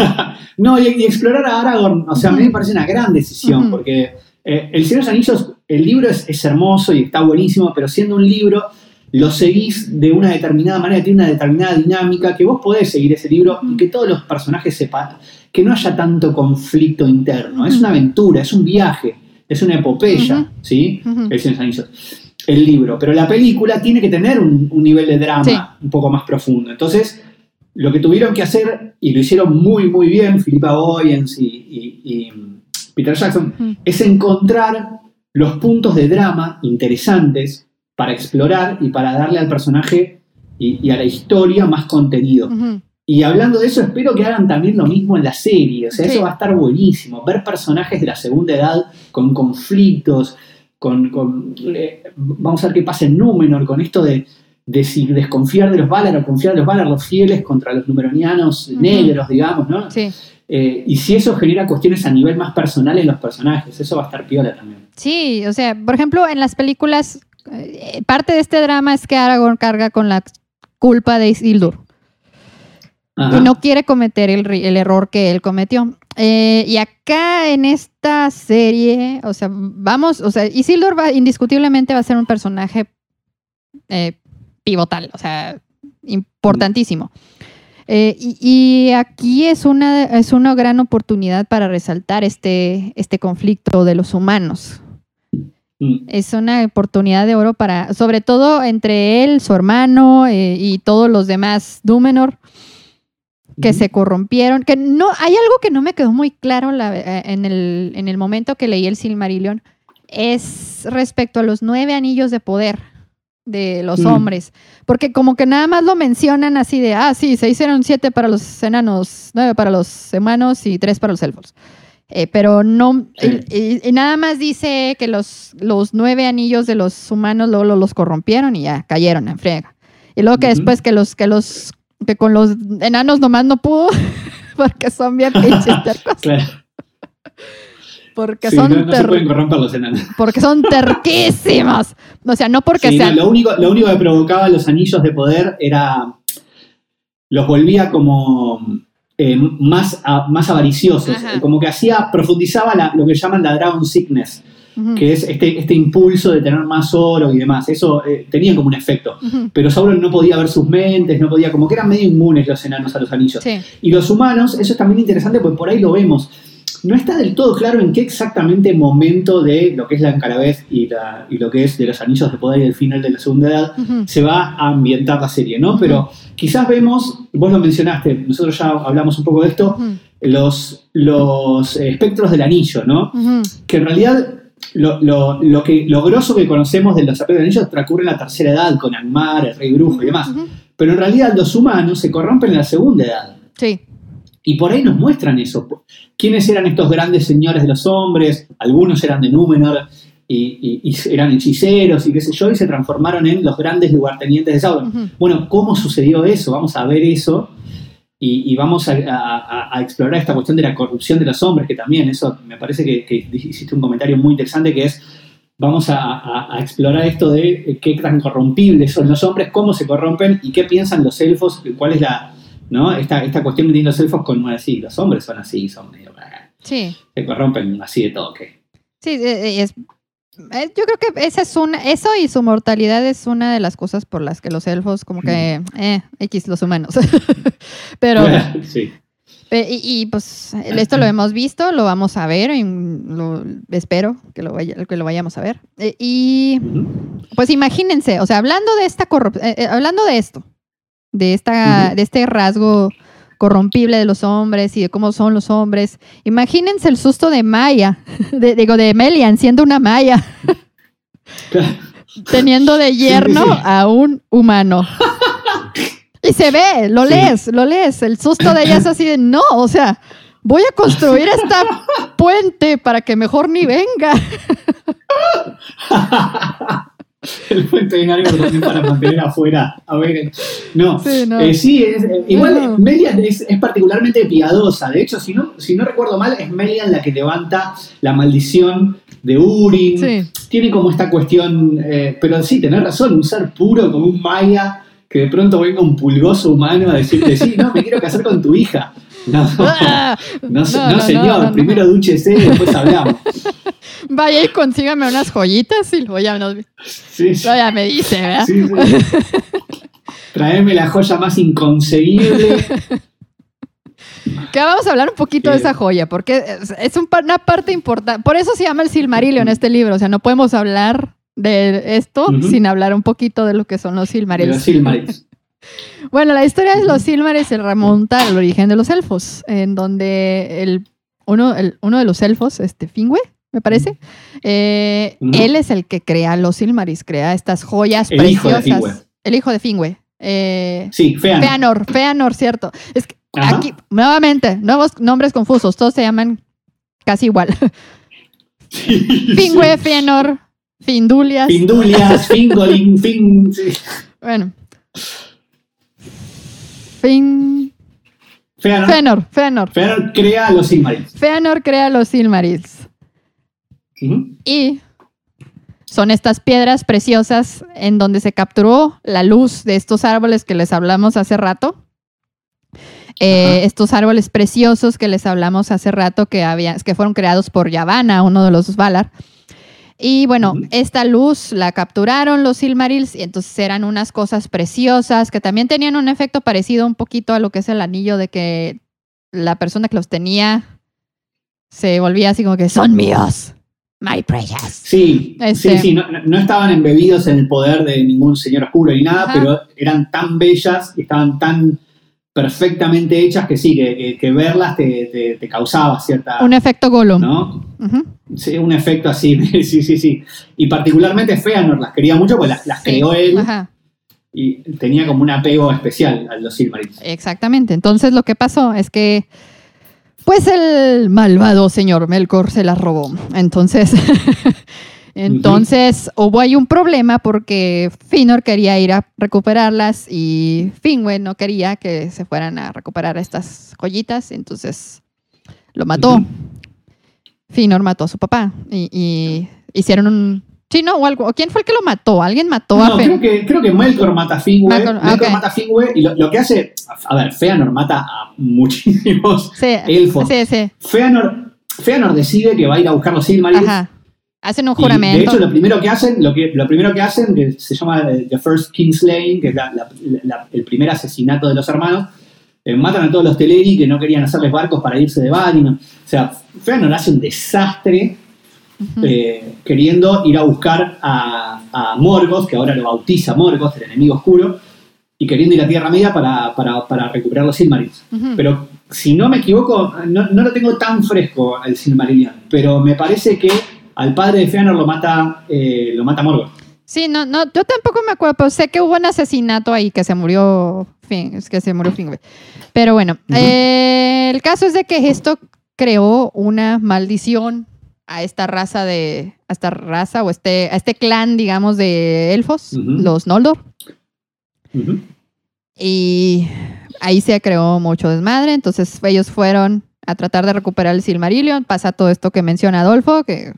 no, y, y explorar a Aragorn, o sea, a mí me parece una gran decisión, Ujú. porque eh, El Señor de los Anillos, el libro es, es hermoso y está buenísimo, pero siendo un libro, lo seguís de una determinada manera, tiene una determinada dinámica, que vos podés seguir ese libro y que todos los personajes sepan, que no haya tanto conflicto interno, es una aventura, es un viaje, es una epopeya. ¿sí? El Señor de los Anillos. El libro, pero la película tiene que tener un, un nivel de drama Sí. un poco más profundo. Entonces, lo que tuvieron que hacer, y lo hicieron muy, muy bien, Philippa Boyens y, y- y Peter Jackson, es encontrar los puntos de drama interesantes para explorar y para darle al personaje y, y a la historia más contenido. Y hablando de eso, espero que hagan también lo mismo en la serie. O sea, Sí. eso va a estar buenísimo. Ver personajes de la segunda edad con conflictos, con. con, eh, vamos a ver qué pasa en Númenor, con esto de, de si desconfiar de los Valar o confiar de los Valar, los fieles contra los numeronianos negros, digamos, ¿no? Sí. Eh, y si eso genera cuestiones a nivel más personal en los personajes, eso va a estar piola también. Sí, o sea, por ejemplo, en las películas, eh, parte de este drama es que Aragorn carga con la culpa de Isildur Ajá. y no quiere cometer el, error que él cometió. Eh, y acá en esta serie, o sea, vamos, o sea, Isildur va, indiscutiblemente va a ser un personaje pivotal, o sea, importantísimo. Eh, y, y aquí es una, es una gran oportunidad para resaltar este, este conflicto de los humanos. Mm. Es una oportunidad de oro para, sobre todo entre él, su hermano eh, y todos los demás Númenor que se corrompieron. Que no, hay algo que no me quedó muy claro la- eh, en, el, en el momento que leí el Silmarillion. Es respecto a los nueve anillos de poder de los Mm. hombres. Porque como que nada más lo mencionan así de, ah, sí, se hicieron siete para los enanos, nueve para los humanos y tres para los elfos. Eh, pero no, Sí. y, y- y nada más dice que los, los nueve anillos de los humanos luego lo- los corrompieron y ya cayeron en friega. Y luego que después que los, que los, que con los enanos nomás no pudo, porque son bien pinches tercos, Claro. Porque Sí, son no, no se pueden corromper los enanos. porque son terquísimos. O sea, no porque Sí, no, lo, único, lo único que provocaba los anillos de poder era. Los volvía como. eh, más, a- más avariciosos. Ajá. Como que hacía, profundizaba la- lo que llaman la Dragon Sickness, que es este, este impulso de tener más oro y demás. Eso eh, tenía como un efecto. Pero Sauron no podía ver sus mentes, no podía, como que eran medio inmunes los enanos a los anillos. Sí. Y los humanos, eso es también interesante porque por ahí lo vemos. No está del todo claro en qué exactamente momento de lo que es la encaravez y, la- y lo que es de los anillos de poder y el final de la segunda edad se va a ambientar la serie, ¿no? Pero quizás vemos, vos lo mencionaste, nosotros ya hablamos un poco de esto, los, los eh, espectros del anillo, ¿no? Que en realidad lo, lo, lo que, lo grosso que conocemos de los espectros del anillo transcurre en la tercera edad con Angmar, el rey brujo y demás. Pero en realidad los humanos se corrompen en la segunda edad. Sí. Y por ahí nos muestran eso. ¿Quiénes eran estos grandes señores de los hombres? Algunos eran de Númenor y, y- y eran hechiceros y qué sé yo, y se transformaron en los grandes lugartenientes de Sauron. Bueno, ¿cómo sucedió eso? Vamos a ver eso y, y vamos a, a- a explorar esta cuestión de la corrupción de los hombres, que también eso me parece que, que hiciste un comentario muy interesante que es, vamos a, a- a explorar esto de eh, qué tan corrompibles son los hombres, cómo se corrompen y qué piensan los elfos, cuál es la... ¿no? Esta, esta cuestión que tienen los elfos con así, los hombres son así, son medio... eh, Sí. Se corrompen así de toque. Sí, eh, es, eh, yo creo que esa es una, eso y su mortalidad es una de las cosas por las que los elfos como que, eh, X los humanos. Pero, sí. y, y, pues esto lo hemos visto, lo vamos a ver, y lo, espero que lo, vaya- que lo vayamos a ver. Eh, y pues imagínense, o sea, hablando de esta corrupción, hablando de esto, de esta, de este rasgo corrompible de los hombres y de cómo son los hombres. Imagínense el susto de Maya, de- digo, de Melian siendo una Maya, teniendo de yerno a un humano. Y se ve, lo lees, lo lees. El susto de ella es así de no, o sea, voy a construir esta puente para que mejor ni venga. el puente de Nargothrond también para mantener afuera. A ver, no. Sí, no. Eh, sí, es, eh, igual No. Melian es, es particularmente piadosa. De hecho, si no, si no recuerdo mal, es Melian la que levanta la maldición de Urin. Sí. Tiene como esta cuestión, eh, pero sí, tenés razón, un ser puro como un maya, que de pronto venga un pulgoso humano a decirte, sí, no, me quiero casar con tu hija. No, Ah, no, no, no, señor, primero dúchese y después hablamos. Vaya y consígame unas joyitas y luego ya, nos, Sí, sí. luego ya me dice, ¿verdad? Sí. Traeme la joya más inconseguible. Que vamos a hablar un poquito de esa joya, porque es, es un pa- una parte importante. Por eso se llama el Silmarillion este libro. O sea, no podemos hablar de esto sin hablar un poquito de lo que son los Silmarils. los Silmarils. Bueno, la historia de los Silmarils se remonta al origen de los elfos, en donde el, uno, el- uno de los elfos, este Fingüe, me parece, eh, él es el que crea los Silmarils, crea estas joyas El hijo de preciosas. El hijo de Fingüe. Eh, Sí, fean. Feanor, Feanor, cierto. Es que Ajá. aquí, nuevamente, nuevos nombres confusos, todos se llaman casi igual. Sí, Fingüe, sí. Feanor, Findulias. Findulias, Fingolin, Fin. sí. bueno. Fin. Feanor, Fëanor, Fëanor. Feanor crea los Silmarils. Fëanor crea los Silmarils. Y son estas piedras preciosas en donde se capturó la luz de estos árboles que les hablamos hace rato. Eh, estos árboles preciosos que les hablamos hace rato que, había, que fueron creados por Yavanna, uno de los Valar. Y bueno, esta luz la capturaron los Silmarils y entonces eran unas cosas preciosas que también tenían un efecto parecido un poquito a lo que es el anillo de que la persona que los tenía se volvía así como que son míos, my precious. Sí, Este- sí, sí, no, no estaban embebidos en el poder de ningún señor oscuro ni nada, Ajá. pero eran tan bellas y estaban tan perfectamente hechas que sí, que, que- que verlas te, te- te causaba cierta... Un efecto Gollum. ¿no? Sí, un efecto así, sí, sí, sí. Y particularmente Feanor las quería mucho, pues las, las Sí, creó él Ajá, y tenía como un apego especial a los Silmarils. exactamente. Entonces lo que pasó es que, pues el malvado señor Melkor se las robó. Entonces, entonces hubo ahí un problema porque Finor quería ir a recuperarlas y Finwë no quería que se fueran a recuperar estas joyitas. Entonces lo mató. Finor mató a su papá y, y hicieron un... Sí, no, o algo. ¿Quién fue el que lo mató? ¿Alguien mató No, a creo que, creo que Melkor mata a Finwë. Melkor, Melkor mata a Finwë y lo, lo que hace. A ver, Feanor mata a muchísimos Sí, elfos. sí, sí. Feanor, Feanor decide que va a ir a buscar los Silmarils. Ajá. Hacen un Y, juramento. de hecho, lo primero que hacen, lo, que, lo primero que hacen, que se llama eh, The First Kingslaying, que es la- la- la- el primer asesinato de los hermanos, eh, matan a todos los Teleri que no querían hacerles barcos para irse de Valinor. O sea, Feanor hace un desastre Ujú. eh, queriendo ir a buscar a, a Morgoth, que ahora lo bautiza Morgoth, el enemigo oscuro, y queriendo ir a Tierra Media para, para, para recuperar los Silmarils. Ujú. Pero si no me equivoco, no, no lo tengo tan fresco el Silmarillion, pero me parece que al padre de Feanor lo mata, eh, lo mata Morgoth. Sí, no, no, yo tampoco me acuerdo, pero sé que hubo un asesinato ahí que se murió, Fin, es que se murió Finwë. Pero bueno, Ujú. eh, el caso es de que esto creó una maldición a esta raza de, a esta raza o este, a este clan, digamos, de elfos, los Noldor. Y ahí se creó mucho desmadre. Entonces ellos fueron a tratar de recuperar el Silmarillion. Pasa todo esto que menciona Adolfo, que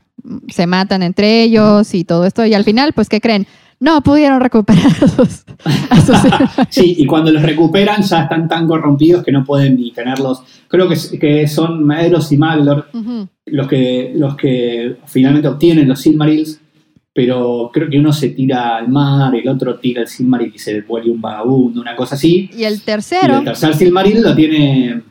se matan entre ellos y todo esto. Y al final, pues, ¿qué creen? No pudieron recuperar a sus, a sus Sí, y cuando los recuperan ya están tan corrompidos que no pueden ni tenerlos. Creo que, que son Maedros y Maglor los que, los que finalmente obtienen los Silmarils, pero creo que uno se tira al mar, el otro tira el Silmaril y se vuelve un vagabundo, una cosa así. Y el Y tercero, el tercer Silmaril lo tiene.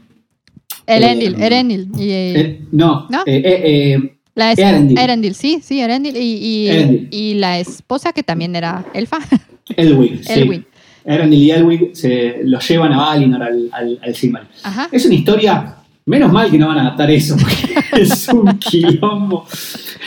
Elendil, eh, Erendil. Y, eh, no, ¿No? eh, eh, eh, la es- Erendil. Erendil, sí, sí, Erendil. Y, y, Erendil. y la esposa que también era elfa, Elwing. sí. Elwin. Erendil y Elwing se los llevan a Valinor al, al, al. Ajá. Es una historia. Menos mal que no van a adaptar eso, porque es un quilombo.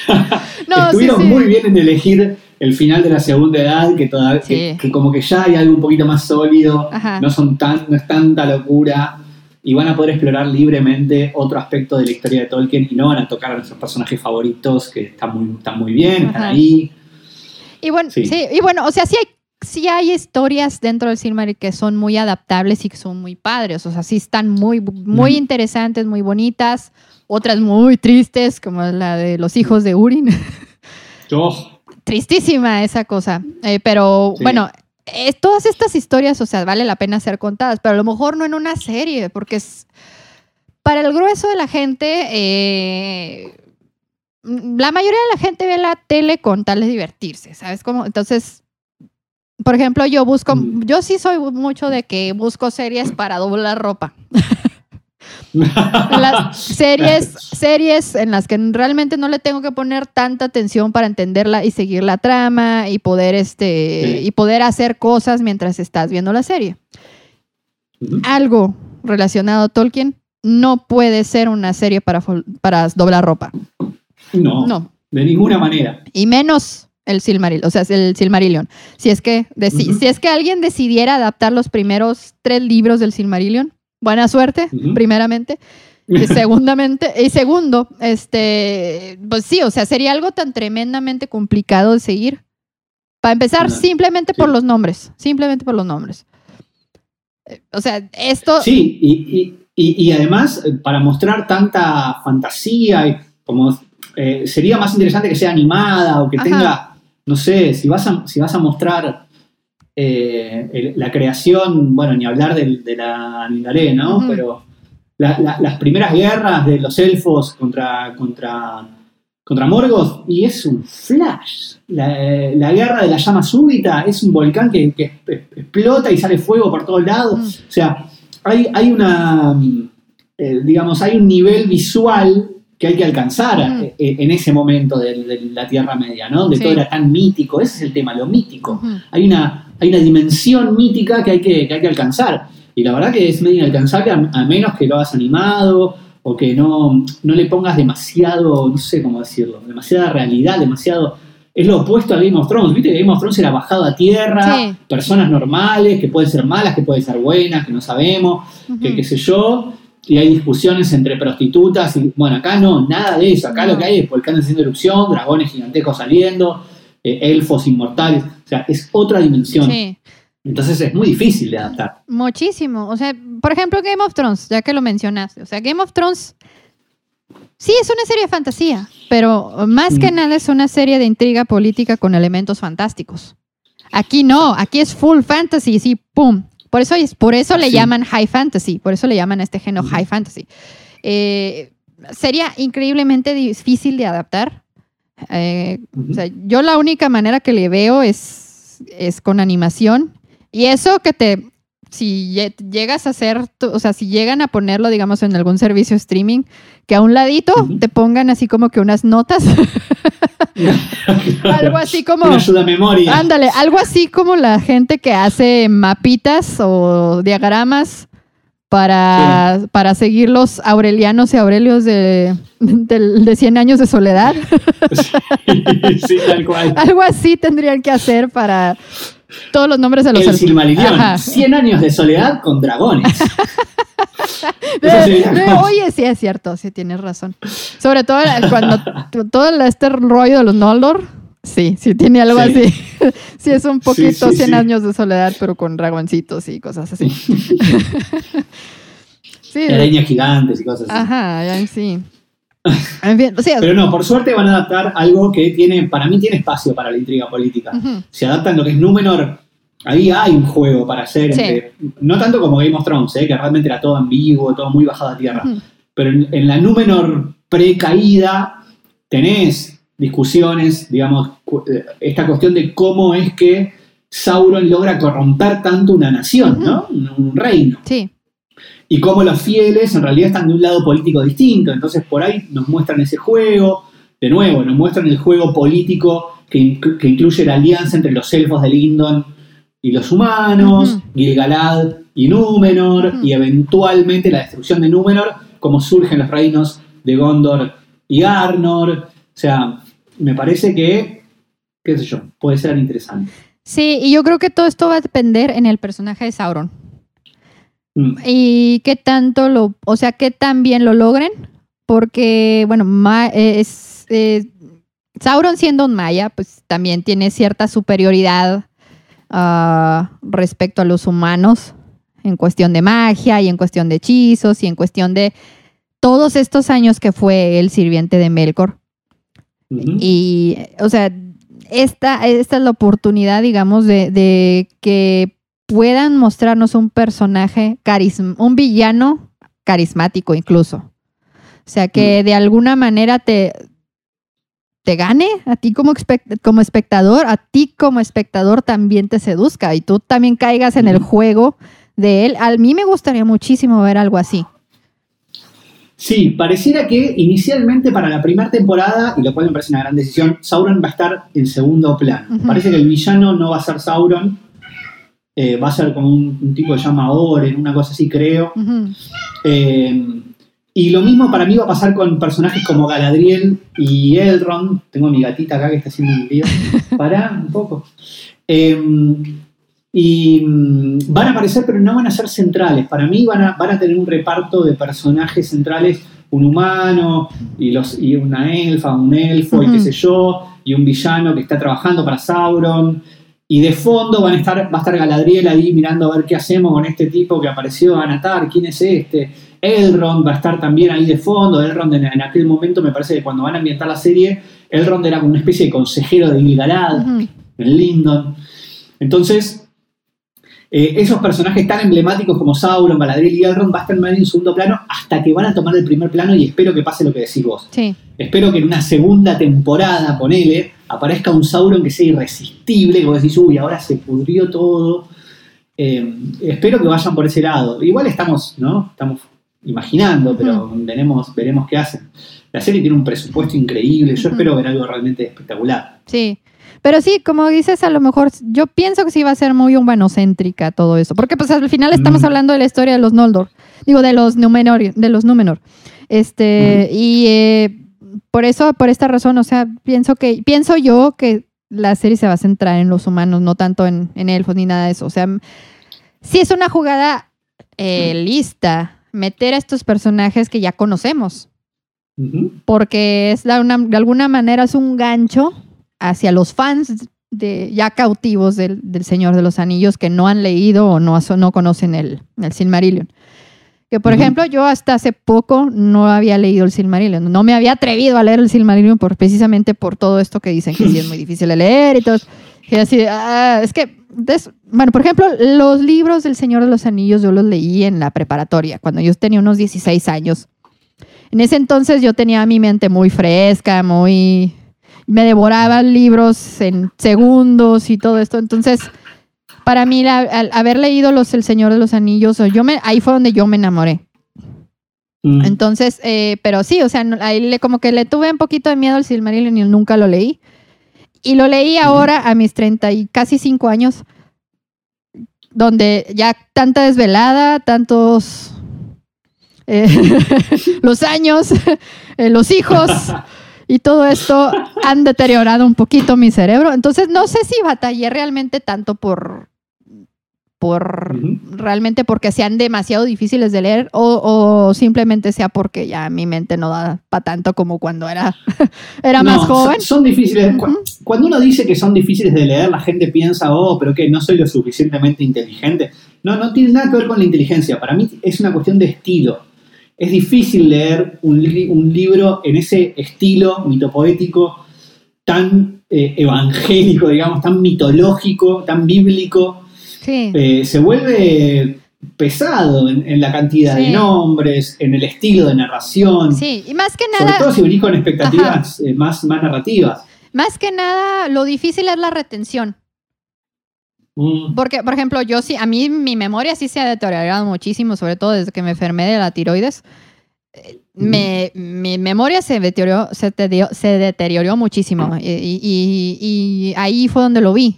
No, sí, Estuvieron sí. muy bien en elegir el final de la segunda edad, que todavía, que, Sí. que como que ya hay algo un poquito más sólido, Ajá. no son tan, no es tanta locura, y van a poder explorar libremente otro aspecto de la historia de Tolkien y no van a tocar a nuestros personajes favoritos, que están muy, están muy bien, están Ajá. ahí. Y bueno, sí. Sí. y bueno, o sea, sí hay, sí hay historias dentro del Silmarillion que son muy adaptables y que son muy padres. O sea, sí están muy, muy Ujú. interesantes, muy bonitas. Otras muy tristes, como la de los hijos de Urin. Oh, Tristísima esa cosa. Eh, pero Sí. bueno, eh, todas estas historias, o sea, vale la pena ser contadas, pero a lo mejor no en una serie, porque es para el grueso de la gente, eh, la mayoría de la gente ve la tele con tal de divertirse, ¿sabes cómo? Entonces, por ejemplo, yo busco, Mm. yo sí soy mucho de que busco series para doblar ropa. Las series, series en las que realmente no le tengo que poner tanta atención para entenderla y seguir la trama y poder este Sí. y poder hacer cosas mientras estás viendo la serie. Algo relacionado a Tolkien no puede ser una serie para, para doblar ropa. no, No. de ninguna manera. Y menos el Silmaril, o sea, el Silmarillion. Si es que si es que alguien decidiera adaptar los primeros tres libros del Silmarillion, buena suerte, primeramente. Y segundamente, y segundo, este, pues sí, o sea, sería algo tan tremendamente complicado de seguir. Para empezar, simplemente por los nombres, simplemente por los nombres. Eh, O sea, esto, Sí, y, y- y- además, eh, para mostrar tanta fantasía, y como eh, sería más interesante que sea animada o que Ajá. tenga, no sé, si vas a, si vas a mostrar eh, el- la creación, bueno, ni hablar de, la Nindaré, ¿no? Pero la- la- las primeras guerras de los elfos contra, contra, contra Morgoth, y es un flash. La, la guerra de la llama súbita es un volcán que, que explota y sale fuego por todos lados. Mm. O sea, hay, hay una, eh, digamos, hay un nivel visual que hay que alcanzar eh, eh, en ese momento de, de la Tierra Media, ¿no? Donde Sí. todo era tan mítico. Ese es el tema, lo mítico. Hay una, hay una dimensión mítica que hay que, que hay que alcanzar. Y la verdad que es medio inalcanzable a, a menos que lo hagas animado o que no, no le pongas demasiado, no sé cómo decirlo, demasiada realidad, demasiado... Es lo opuesto a Game of Thrones, ¿viste? Game of Thrones era bajado a tierra, Sí. personas normales, que pueden ser malas, que pueden ser buenas, que no sabemos, que qué sé yo, y hay discusiones entre prostitutas, y bueno, acá no, nada de eso, acá No. lo que hay es volcanes haciendo erupción, dragones gigantescos saliendo, eh, elfos inmortales, o sea, es otra dimensión. Sí. Entonces es muy difícil de adaptar. Muchísimo. O sea, por ejemplo, Game of Thrones, ya que lo mencionaste. O sea, Game of Thrones Sí, es una serie de fantasía, pero más que Mm. nada es una serie de intriga política con elementos fantásticos. Aquí no, aquí es full fantasy, sí, pum. Por eso, es, por eso le Sí. llaman high fantasy, por eso le llaman a este género high fantasy. Eh, sería increíblemente difícil de adaptar. Eh, o sea, yo la única manera que le veo es, es con animación. Y eso que te, si lle- llegas a hacer, o sea, si llegan a ponerlo, digamos, en algún servicio streaming, que a un ladito Ujú. te pongan así como que unas notas, algo así como... Una memoria. Ándale, algo así como la gente que hace mapitas o diagramas para, para seguir los aurelianos y aurelios de, del- de 100 años de soledad. sí, tal cual. algo así tendrían que hacer para todos los nombres de los El. Silmarillion. Ajá. 100 años de soledad con dragones. De- de- oye, sí es cierto, sí tienes razón. Sobre todo cuando todo este rollo de los Noldor, sí, sí tiene algo Sí. así. sí es un poquito sí, 100 sí. años de soledad, pero con dragoncitos y cosas así. sí, Arañas gigantes y cosas así. ajá, sí. En fin, o sea, Pero no, por suerte van a adaptar algo que tiene, para mí tiene espacio para la intriga política. ujú, Se adaptan lo que es Númenor, ahí hay un juego para hacer. Entre- no tanto como Game of Thrones, ¿eh? que realmente era todo ambiguo, todo muy bajado a tierra. ujú. Pero en, en la Númenor precaída tenés discusiones, digamos, eh, esta cuestión de cómo es que Sauron logra corromper tanto una nación, ¿no? Un, reino. sí, Y cómo los fieles en realidad están de un lado político distinto. Entonces por ahí nos muestran ese juego. De nuevo, nos muestran el juego político que, que incluye la alianza entre los elfos de Lindon y los humanos, Ujú. Gilgalad y Númenor, y eventualmente la destrucción de Númenor, como surgen los reinos de Gondor y Arnor. O sea, me parece que, qué sé yo, puede ser interesante. sí, y yo creo que todo esto va a depender en el personaje de Sauron. Mm. y qué tanto lo, o sea, qué tan bien lo logren, porque, bueno, Ma- eh, es, eh, Sauron siendo un maya, pues también tiene cierta superioridad ah, respecto a los humanos en cuestión de magia y en cuestión de hechizos y en cuestión de todos estos años que fue el sirviente de Melkor. Y, o sea, esta, esta es la oportunidad, digamos, de, de que puedan mostrarnos un personaje carisma, un villano carismático incluso. O sea, que de alguna manera te, te gane a ti como, expect- como espectador, a ti como espectador también te seduzca y tú también caigas en el juego de él. A mí me gustaría muchísimo ver algo así. Sí, pareciera que inicialmente para la primera temporada, y lo cual me parece una gran decisión, Sauron va a estar en segundo plano. Parece que el villano no va a ser Sauron, eh, va a ser como un, un tipo que se llama Oren, una cosa así creo. Eh, y lo mismo para mí va a pasar con personajes como Galadriel y Elrond. Tengo a mi gatita acá que está haciendo un lío. Pará un poco. Eh, y mm, van a aparecer, pero no van a ser centrales. Para mí van a, van a tener un reparto de personajes centrales, un humano y, los, y una elfa, un elfo y qué sé yo, y un villano que está trabajando para Sauron. Y de fondo van a estar, va a estar Galadriel ahí mirando a ver qué hacemos con este tipo que apareció, Anatar, quién es este. Elrond va a estar también ahí de fondo. Elrond en, en aquel momento me parece que cuando van a ambientar la serie, Elrond era como una especie de consejero de Gilgalad Ujú. en Lindon. Entonces, eh, esos personajes tan emblemáticos como Sauron, Galadriel y Elrond va a estar medio en segundo plano hasta que van a tomar el primer plano y espero que pase lo que decís vos. Sí. Espero que en una segunda temporada, ponele, aparezca un Sauron que sea irresistible, que vos decís, uy, ahora se pudrió todo. Eh, espero que vayan por ese lado. Igual estamos, ¿no? Estamos imaginando, pero veremos, veremos qué hacen. La serie tiene un presupuesto increíble, yo Ujú. espero ver algo realmente espectacular. Sí. Pero sí, como dices, a lo mejor yo pienso que sí va a ser muy humanocéntrica todo eso. Porque pues al final estamos Mm. hablando de la historia de los Noldor. Digo, de los Númenor, de los Númenor. Este, y eh, por eso, por esta razón, o sea, pienso que, pienso yo que la serie se va a centrar en los humanos, no tanto en, en elfos ni nada de eso. O sea, sí es una jugada eh, lista meter a estos personajes que ya conocemos porque es una- de alguna manera es un gancho hacia los fans de, ya cautivos del, del Señor de los Anillos que no han leído o no, no conocen el, el Silmarillion. Que, por ejemplo, yo hasta hace poco no había leído el Silmarillion. No me había atrevido a leer el Silmarillion por, precisamente por todo esto que dicen que sí es muy difícil de leer y todo. Y así, ah, es que, des- bueno, por ejemplo, los libros del Señor de los Anillos yo los leí en la preparatoria, cuando yo tenía unos 16 años. En ese entonces yo tenía mi mente muy fresca, muy... Me devoraba libros en segundos y todo esto. Entonces, para mí, la- al haber leído los El Señor de los Anillos, o yo me, ahí fue donde yo me enamoré. Mm. Entonces, eh, pero sí, o sea, ahí le, como que le tuve un poquito de miedo al Silmarillion y nunca lo leí. Y lo leí ahora a mis 30 y casi 5 años, donde ya tanta desvelada, tantos... eh, los años, eh, los hijos y todo esto han deteriorado un poquito mi cerebro. Entonces, no sé si batallé realmente tanto por por realmente porque sean demasiado difíciles de leer o, o simplemente sea porque ya mi mente no da para tanto como cuando era, era No, más joven. Son, son difíciles. Cu- Ujú. Cuando uno dice que son difíciles de leer, la gente piensa, oh, pero que no soy lo suficientemente inteligente. No, no tiene nada que ver con la inteligencia. Para mí es una cuestión de estilo. Es difícil leer un, li- un libro en ese estilo mitopoético tan eh, evangélico, digamos, tan mitológico, tan bíblico. Sí. Eh, se vuelve pesado en, en la cantidad Sí. de nombres, en el estilo de narración. Sí, y más que Sobre todo nada, si venís con expectativas eh, más, más narrativas. más que nada, lo difícil es la retención. Mm. Porque, por ejemplo, yo sí, a mí mi memoria sí se ha deteriorado muchísimo, sobre todo desde que me enfermé de la tiroides. Eh, Me, mi memoria se deterioró, se deterioró, se deterioró muchísimo y, y- y- y ahí fue donde lo vi.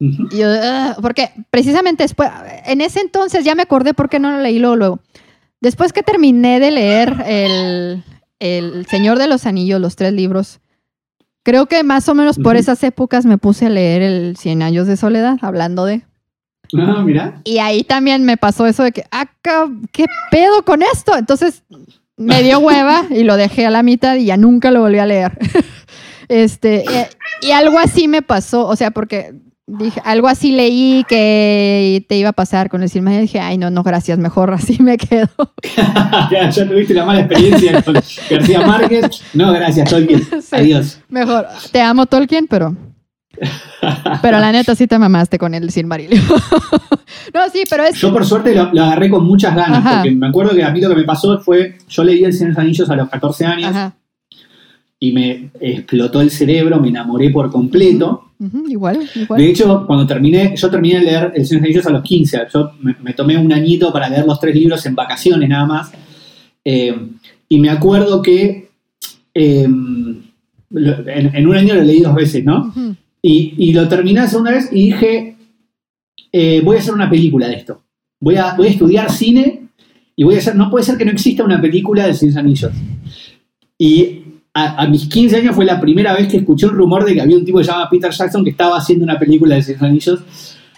Ujú. Y yo, "Ugh", porque precisamente después, en ese entonces ya me acordé por qué no lo leí luego. luego. Después que terminé de leer el, el Señor de los Anillos, los tres libros, creo que más o menos por esas épocas me puse a leer el Cien Años de Soledad, hablando de... Ah, mira. Y ahí también me pasó eso de que, ah, ¿qué pedo con esto? Entonces me dio hueva y lo dejé a la mitad y ya nunca lo volví a leer. este, eh, y algo así me pasó, o sea, porque dije, algo así leí que te iba a pasar con el Silmarillion dije, ay, no, no, gracias, mejor así me quedo. ya, ya tuviste la mala experiencia con García Márquez. No, gracias, Tolkien. Sí. Adiós. Mejor, te amo Tolkien, pero... Pero la neta sí te mamaste con el Silmarillion. no, sí, pero es... Yo por suerte lo, lo agarré con muchas ganas, Ajá. porque me acuerdo que a mí lo que me pasó fue, yo leí El de los Anillos a los 14 años Ajá. Y me explotó el cerebro, me enamoré por completo. Igual, igual. De hecho, cuando terminé, yo terminé de leer El Señor de los Anillos a los 15. Yo me, me tomé un añito para leer los tres libros en vacaciones nada más. Eh, y me acuerdo que eh, en, en un año lo leí dos veces, ¿no? Y, y lo terminé la segunda vez y dije, eh, voy a hacer una película de esto. Voy a, voy a estudiar cine y voy a hacer, no puede ser que no exista una película de Señor de los Anillos. Y a, a mis 15 años fue la primera vez que escuché un rumor de que había un tipo que se llama Peter Jackson que estaba haciendo una película de los Anillos.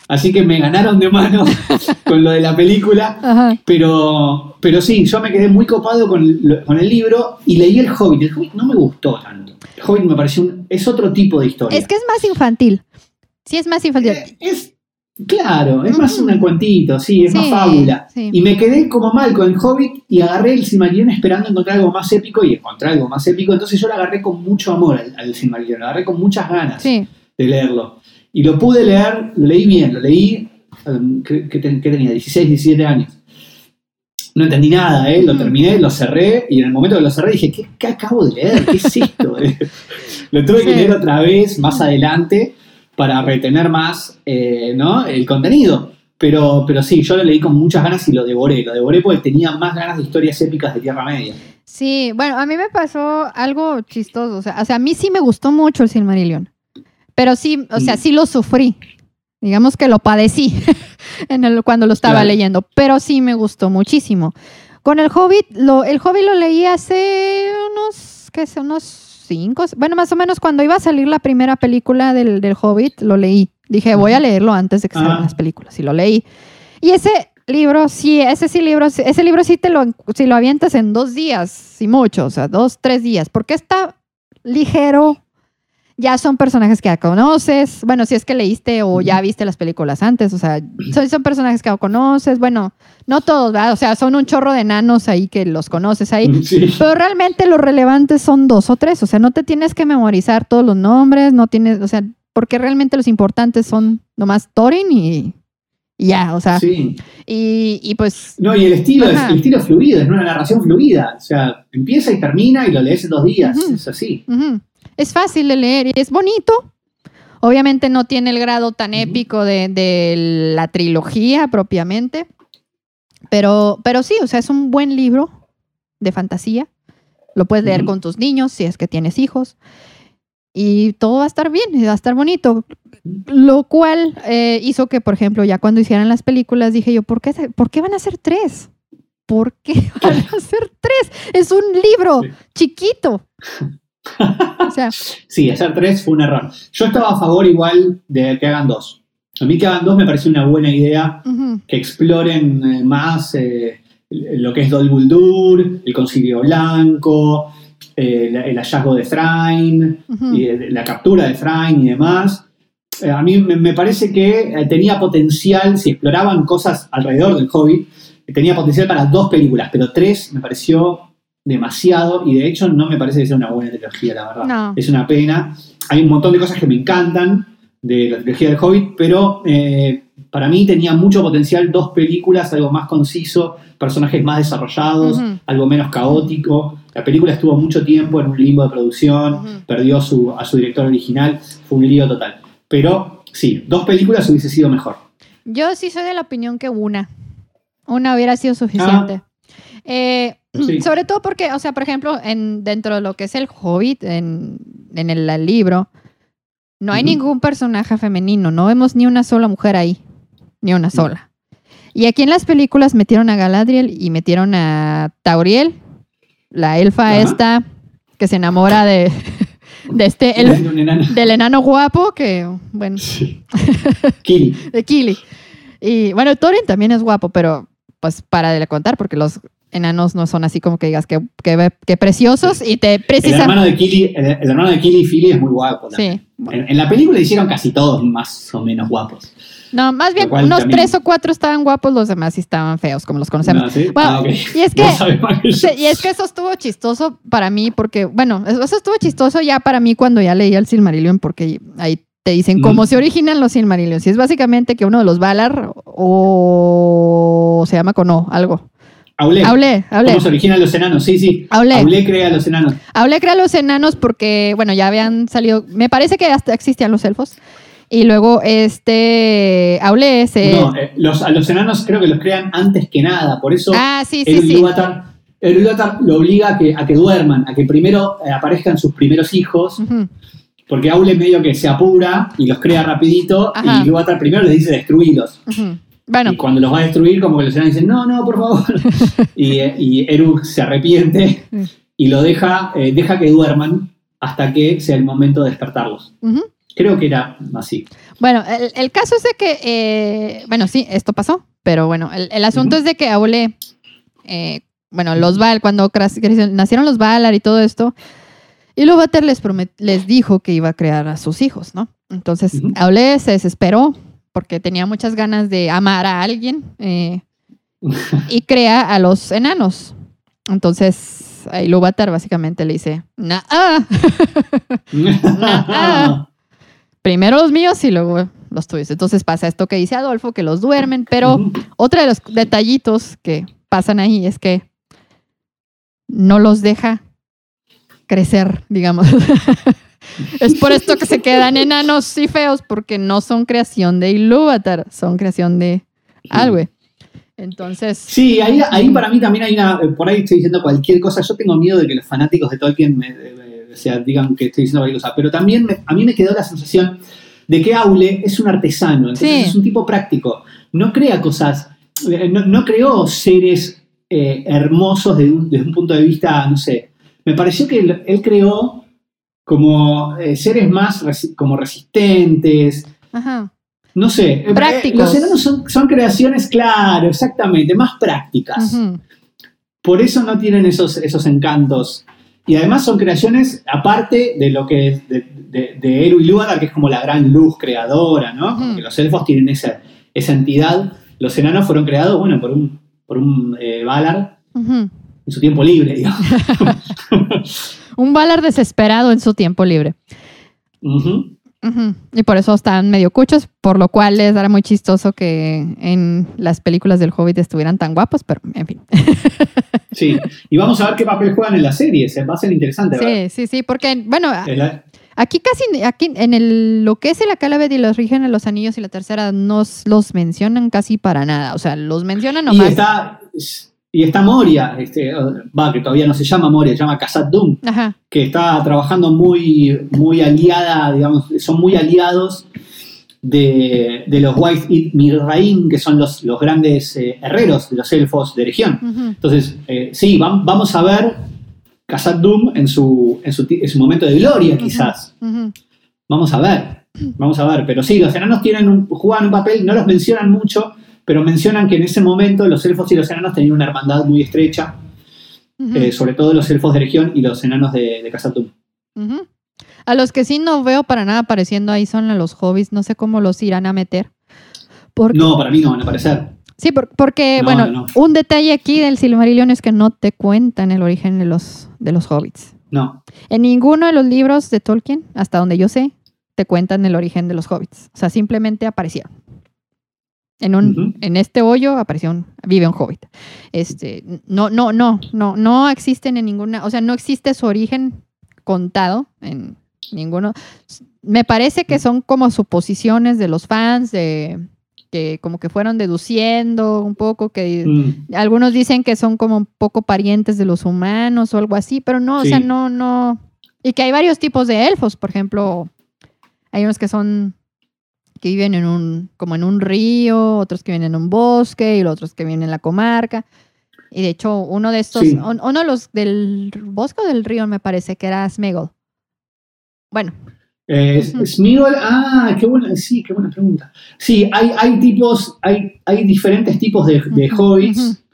Así que me ganaron de mano con lo de la película. Ajá. Pero, pero sí, yo me quedé muy copado con, lo- con el libro y leí El Hobbit. El Hobbit no me gustó tanto. El Hobbit me pareció un, es otro tipo de historia. Es que es más infantil. Sí, es más infantil. Eh, es, claro, es más un cuentito, sí, es más fábula. sí. Y me quedé como mal con el Hobbit y agarré el Silmarillion esperando encontrar algo más épico y encontré algo más épico. Entonces yo lo agarré con mucho amor al, al Silmarillion, lo agarré con muchas ganas Sí. de leerlo. Y lo pude leer, lo leí bien, lo leí, um, ¿qué, qué ten- qué tenía? 16, 17 años. No entendí nada, ¿eh? lo Ujú. terminé, lo cerré y en el momento que lo cerré dije, ¿qué, qué acabo de leer? ¿Qué es esto? lo tuve que leer otra vez más adelante para retener más eh, ¿no? el contenido. Pero, pero sí, yo lo leí con muchas ganas y lo devoré. Lo devoré porque tenía más ganas de historias épicas de Tierra Media. Sí, bueno, a mí me pasó algo chistoso. O sea, o sea, a mí sí me gustó mucho el Silmarillion. Pero sí, o sea, Mm. sí lo sufrí. Digamos que lo padecí en el, cuando lo estaba Claro. leyendo. Pero sí me gustó muchísimo. Con el Hobbit, lo, el Hobbit lo leí hace unos, ¿qué sé? Unos Bueno, más o menos cuando iba a salir la primera película del, del Hobbit, lo leí. Dije, voy a leerlo antes de que salgan Ah. las películas. Y lo leí. Y ese libro, sí, ese sí libro, ese libro sí te lo, si lo avientas en dos días, y mucho, o sea, dos, tres días, porque está ligero, ya son personajes que ya conoces. Bueno, si es que leíste o ya viste las películas antes, o sea, son, son personajes que ya conoces. Bueno, no todos, ¿verdad? O sea, son un chorro de enanos ahí que los conoces ahí. Sí. Pero realmente los relevantes son dos o tres. O sea, no te tienes que memorizar todos los nombres, no tienes, o sea, porque realmente los importantes son nomás Thorin y, ya, o sea, Sí. y, y pues No, y el estilo, es, el estilo es fluido, es una narración fluida. O sea, empieza y termina y lo lees en dos días. Es así. Ujú. Es fácil de leer y es bonito. Obviamente no tiene el grado tan épico de, de la trilogía propiamente, pero, pero sí, o sea, es un buen libro de fantasía. Lo puedes leer con tus niños si es que tienes hijos. Y todo va a estar bien, y va a estar bonito. Lo cual eh, hizo que, por ejemplo, ya cuando hicieran las películas, dije yo, ¿por qué, ¿por qué van a ser tres? ¿Por qué van a ser tres? Es un libro Sí. chiquito. O sea, Sí, hacer tres fue un error. Yo estaba a favor igual de que hagan dos. A mí que hagan dos me pareció una buena idea, que exploren eh, más eh, lo que es Dol Guldur, el Concilio Blanco, eh, el hallazgo de y de- la captura de Thrain y demás. Eh, a mí me, me parece que tenía potencial, si exploraban cosas alrededor del Hobbit, eh, tenía potencial para dos películas, pero tres me pareció demasiado y de hecho no me parece que sea una buena trilogía, la verdad. No. Es una pena. Hay un montón de cosas que me encantan de la trilogía del Hobbit, pero eh, para mí tenía mucho potencial dos películas, algo más conciso, personajes más desarrollados, algo menos caótico. La película estuvo mucho tiempo en un limbo de producción, perdió su, a su director original, fue un lío total. Pero sí, dos películas hubiese sido mejor. Yo sí soy de la opinión que una. Una hubiera sido suficiente. Eh, Sí. Sobre todo porque, o sea, por ejemplo, en, dentro de lo que es el Hobbit, en, en el, el libro, no hay ningún personaje femenino. No vemos ni una sola mujer ahí. Ni una sola. Y aquí en las películas metieron a Galadriel y metieron a Tauriel, la elfa esta que se enamora de, de este, el- Un enano. del enano guapo que, bueno, Sí. Kili. de Kili. Y bueno, Thorin también es guapo, pero pues para de contar porque los enanos no son así como que digas que, que, que preciosos y te El precisan. hermano de Kili, el, el hermano de Kili y Philly es muy guapo. también. Sí. En, en la película hicieron casi todos más o menos guapos. No, más bien unos también- tres o cuatro estaban guapos, los demás sí estaban feos, como los conocemos. No, ¿sí? Bueno, Ah, y es que- y es que eso estuvo chistoso para mí porque, bueno, eso estuvo chistoso ya para mí cuando ya leía el Silmarillion porque ahí te dicen cómo se originan los Silmarillions. Y es básicamente que uno de los Valar o se llama Cono, algo. Aulé. Hablé, hablé. ¿Cómo se originan los enanos? Sí, sí. Hablé. Aulé crea los enanos. Hablé crea los enanos porque, bueno, ya habían salido, me parece que hasta existían los elfos. Y luego, este, hablé ese... No, eh, los, a los enanos creo que los crean antes que nada. Por eso ah, sí, sí, el sí. El lo obliga a que, a que duerman, a que primero eh, aparezcan sus primeros hijos, porque Aule medio que se apura y los crea rapidito, Ajá. y Ilúvatar primero les dice destruirlos. Ujú. Bueno, Y cuando los va a destruir, como que los enanos dicen, no, no, por favor. y, eh, y Eru se arrepiente y lo deja, eh, deja que duerman hasta que sea el momento de despertarlos. Creo que era así. bueno el, el caso es de que, eh, bueno, sí, esto pasó, pero bueno, el, el asunto es de que Aule, eh, bueno, los Val, cuando nacieron los Valar y todo esto, Ilúvatar les, promet- les dijo que iba a crear a sus hijos, ¿no? Entonces. Aule se desesperó porque tenía muchas ganas de amar a alguien eh, y crea a los enanos. Entonces, a Ilúvatar básicamente le dice, nah, Ah. primero los míos y luego los tuyos. Entonces pasa esto que dice Adolfo, que los duermen, pero otro de los detallitos que pasan ahí es que no los deja crecer, digamos. Es por esto que se quedan enanos y feos, porque no son creación de Ilúvatar, son creación de Alwe. Entonces, Sí, ahí, ahí para mí también hay una. eh, Por ahí estoy diciendo cualquier cosa. Yo tengo miedo de que los fanáticos de Tolkien me, me- o sea, digan que estoy diciendo cualquier cosa. Pero también me- a mí me quedó la sensación de que Aule es un artesano. Entonces Sí. es un tipo práctico. No crea cosas. eh, No, no creó seres eh, hermosos desde un, desde un punto de vista, no sé. Me pareció que él creó como eh, seres más resi- como resistentes, ajá. no sé. eh, Prácticos. Los enanos son, son creaciones, claro, exactamente, más prácticas. ujú. Por eso no tienen esos, esos encantos. Y además son creaciones aparte de lo que es de, de, de Eru Ilúvatar, que es como la gran luz creadora, ¿no? Ujú. Porque los elfos tienen esa, esa entidad. Los enanos fueron creados, bueno, por un, por un eh, Valar Ujú. en su tiempo libre, digamos. Un Valar desesperado en su tiempo libre. Y por eso están medio cuchos, por lo cual les era muy chistoso que en las películas del Hobbit estuvieran tan guapos, pero en fin. Sí, y vamos a ver qué papel juegan en la serie, se va a ser interesante. ¿verdad? Sí, sí, sí, porque, bueno, aquí casi, aquí en el, lo que es el Acalabed y los Rigen en los Anillos y la tercera, no los mencionan casi para nada. O sea, los mencionan y nomás. está, y está Moria, este, va, que todavía no se llama Moria, se llama Dum, Ajá. que está trabajando muy, muy aliada, digamos, son muy aliados de, de los White Eat Mirraim, que son los, los grandes eh, herreros de los elfos de región. Entonces, eh, sí, vam- vamos a ver Khazad Dum en su, en, su, en su momento de gloria, quizás. Vamos a ver, vamos a ver. Pero sí, los enanos tienen un, juegan un papel, no los mencionan mucho, pero mencionan que en ese momento los elfos y los enanos tenían una hermandad muy estrecha, eh, sobre todo los elfos de región y los enanos de, de. A los que sí no veo para nada apareciendo ahí son los hobbits. No sé cómo los irán a meter. Porque, No, para mí no van a aparecer. Sí, por- porque, No, bueno, no, no. un detalle aquí del Silmarillion es que no te cuentan el origen de los, de los hobbits. No. En ninguno de los libros de Tolkien, hasta donde yo sé, te cuentan el origen de los hobbits. O sea, simplemente aparecieron. En, un, en este hoyo apareció un, vive un hobbit. Este, no, no, no, no, no existen en ninguna, o sea, no existe su origen contado en ninguno. Me parece que son como suposiciones de los fans, de que como que fueron deduciendo un poco, que Mm, algunos dicen que son como un poco parientes de los humanos o algo así, pero no, o sea, no, no. Y que hay varios tipos de elfos, por ejemplo, hay unos que son que viven en un, como en un río, otros que viven en un bosque y los otros que viven en la comarca. Y de hecho, uno de estos, Sí. un- uno de los del bosque o del río me parece que era Smegol. Bueno, eh, ah, qué buena, sí, qué buena pregunta. Sí, hay, hay tipos, hay, hay diferentes tipos de, de hobbits.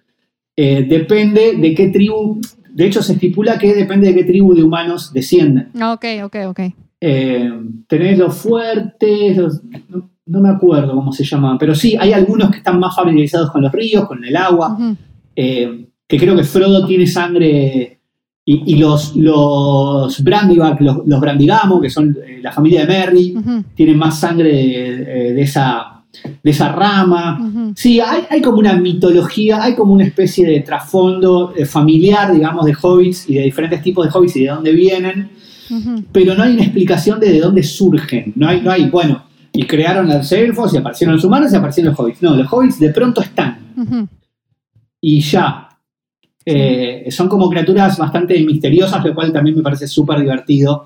Eh, depende de qué tribu, de hecho se estipula que depende de qué tribu de humanos descienden. ok, ok, ok. Eh, tenés los fuertes, los- no, no me acuerdo cómo se llaman, pero sí, hay algunos que están más familiarizados con los ríos, con el agua, eh, que creo que Frodo tiene sangre, y, y los, los los, los Brandigamo, que son eh, la familia de Merry, tienen más sangre de, eh, de esa, de esa rama. Sí, hay, hay como una mitología, hay como una especie de trasfondo familiar, digamos, de hobbits y de diferentes tipos de hobbits y de dónde vienen, Pero no hay una explicación de de dónde surgen. No hay, no hay, bueno, y crearon los elfos y aparecieron los humanos y aparecieron los hobbits. No, los hobbits de pronto están y ya. Eh, son como criaturas bastante misteriosas, lo cual también me parece súper divertido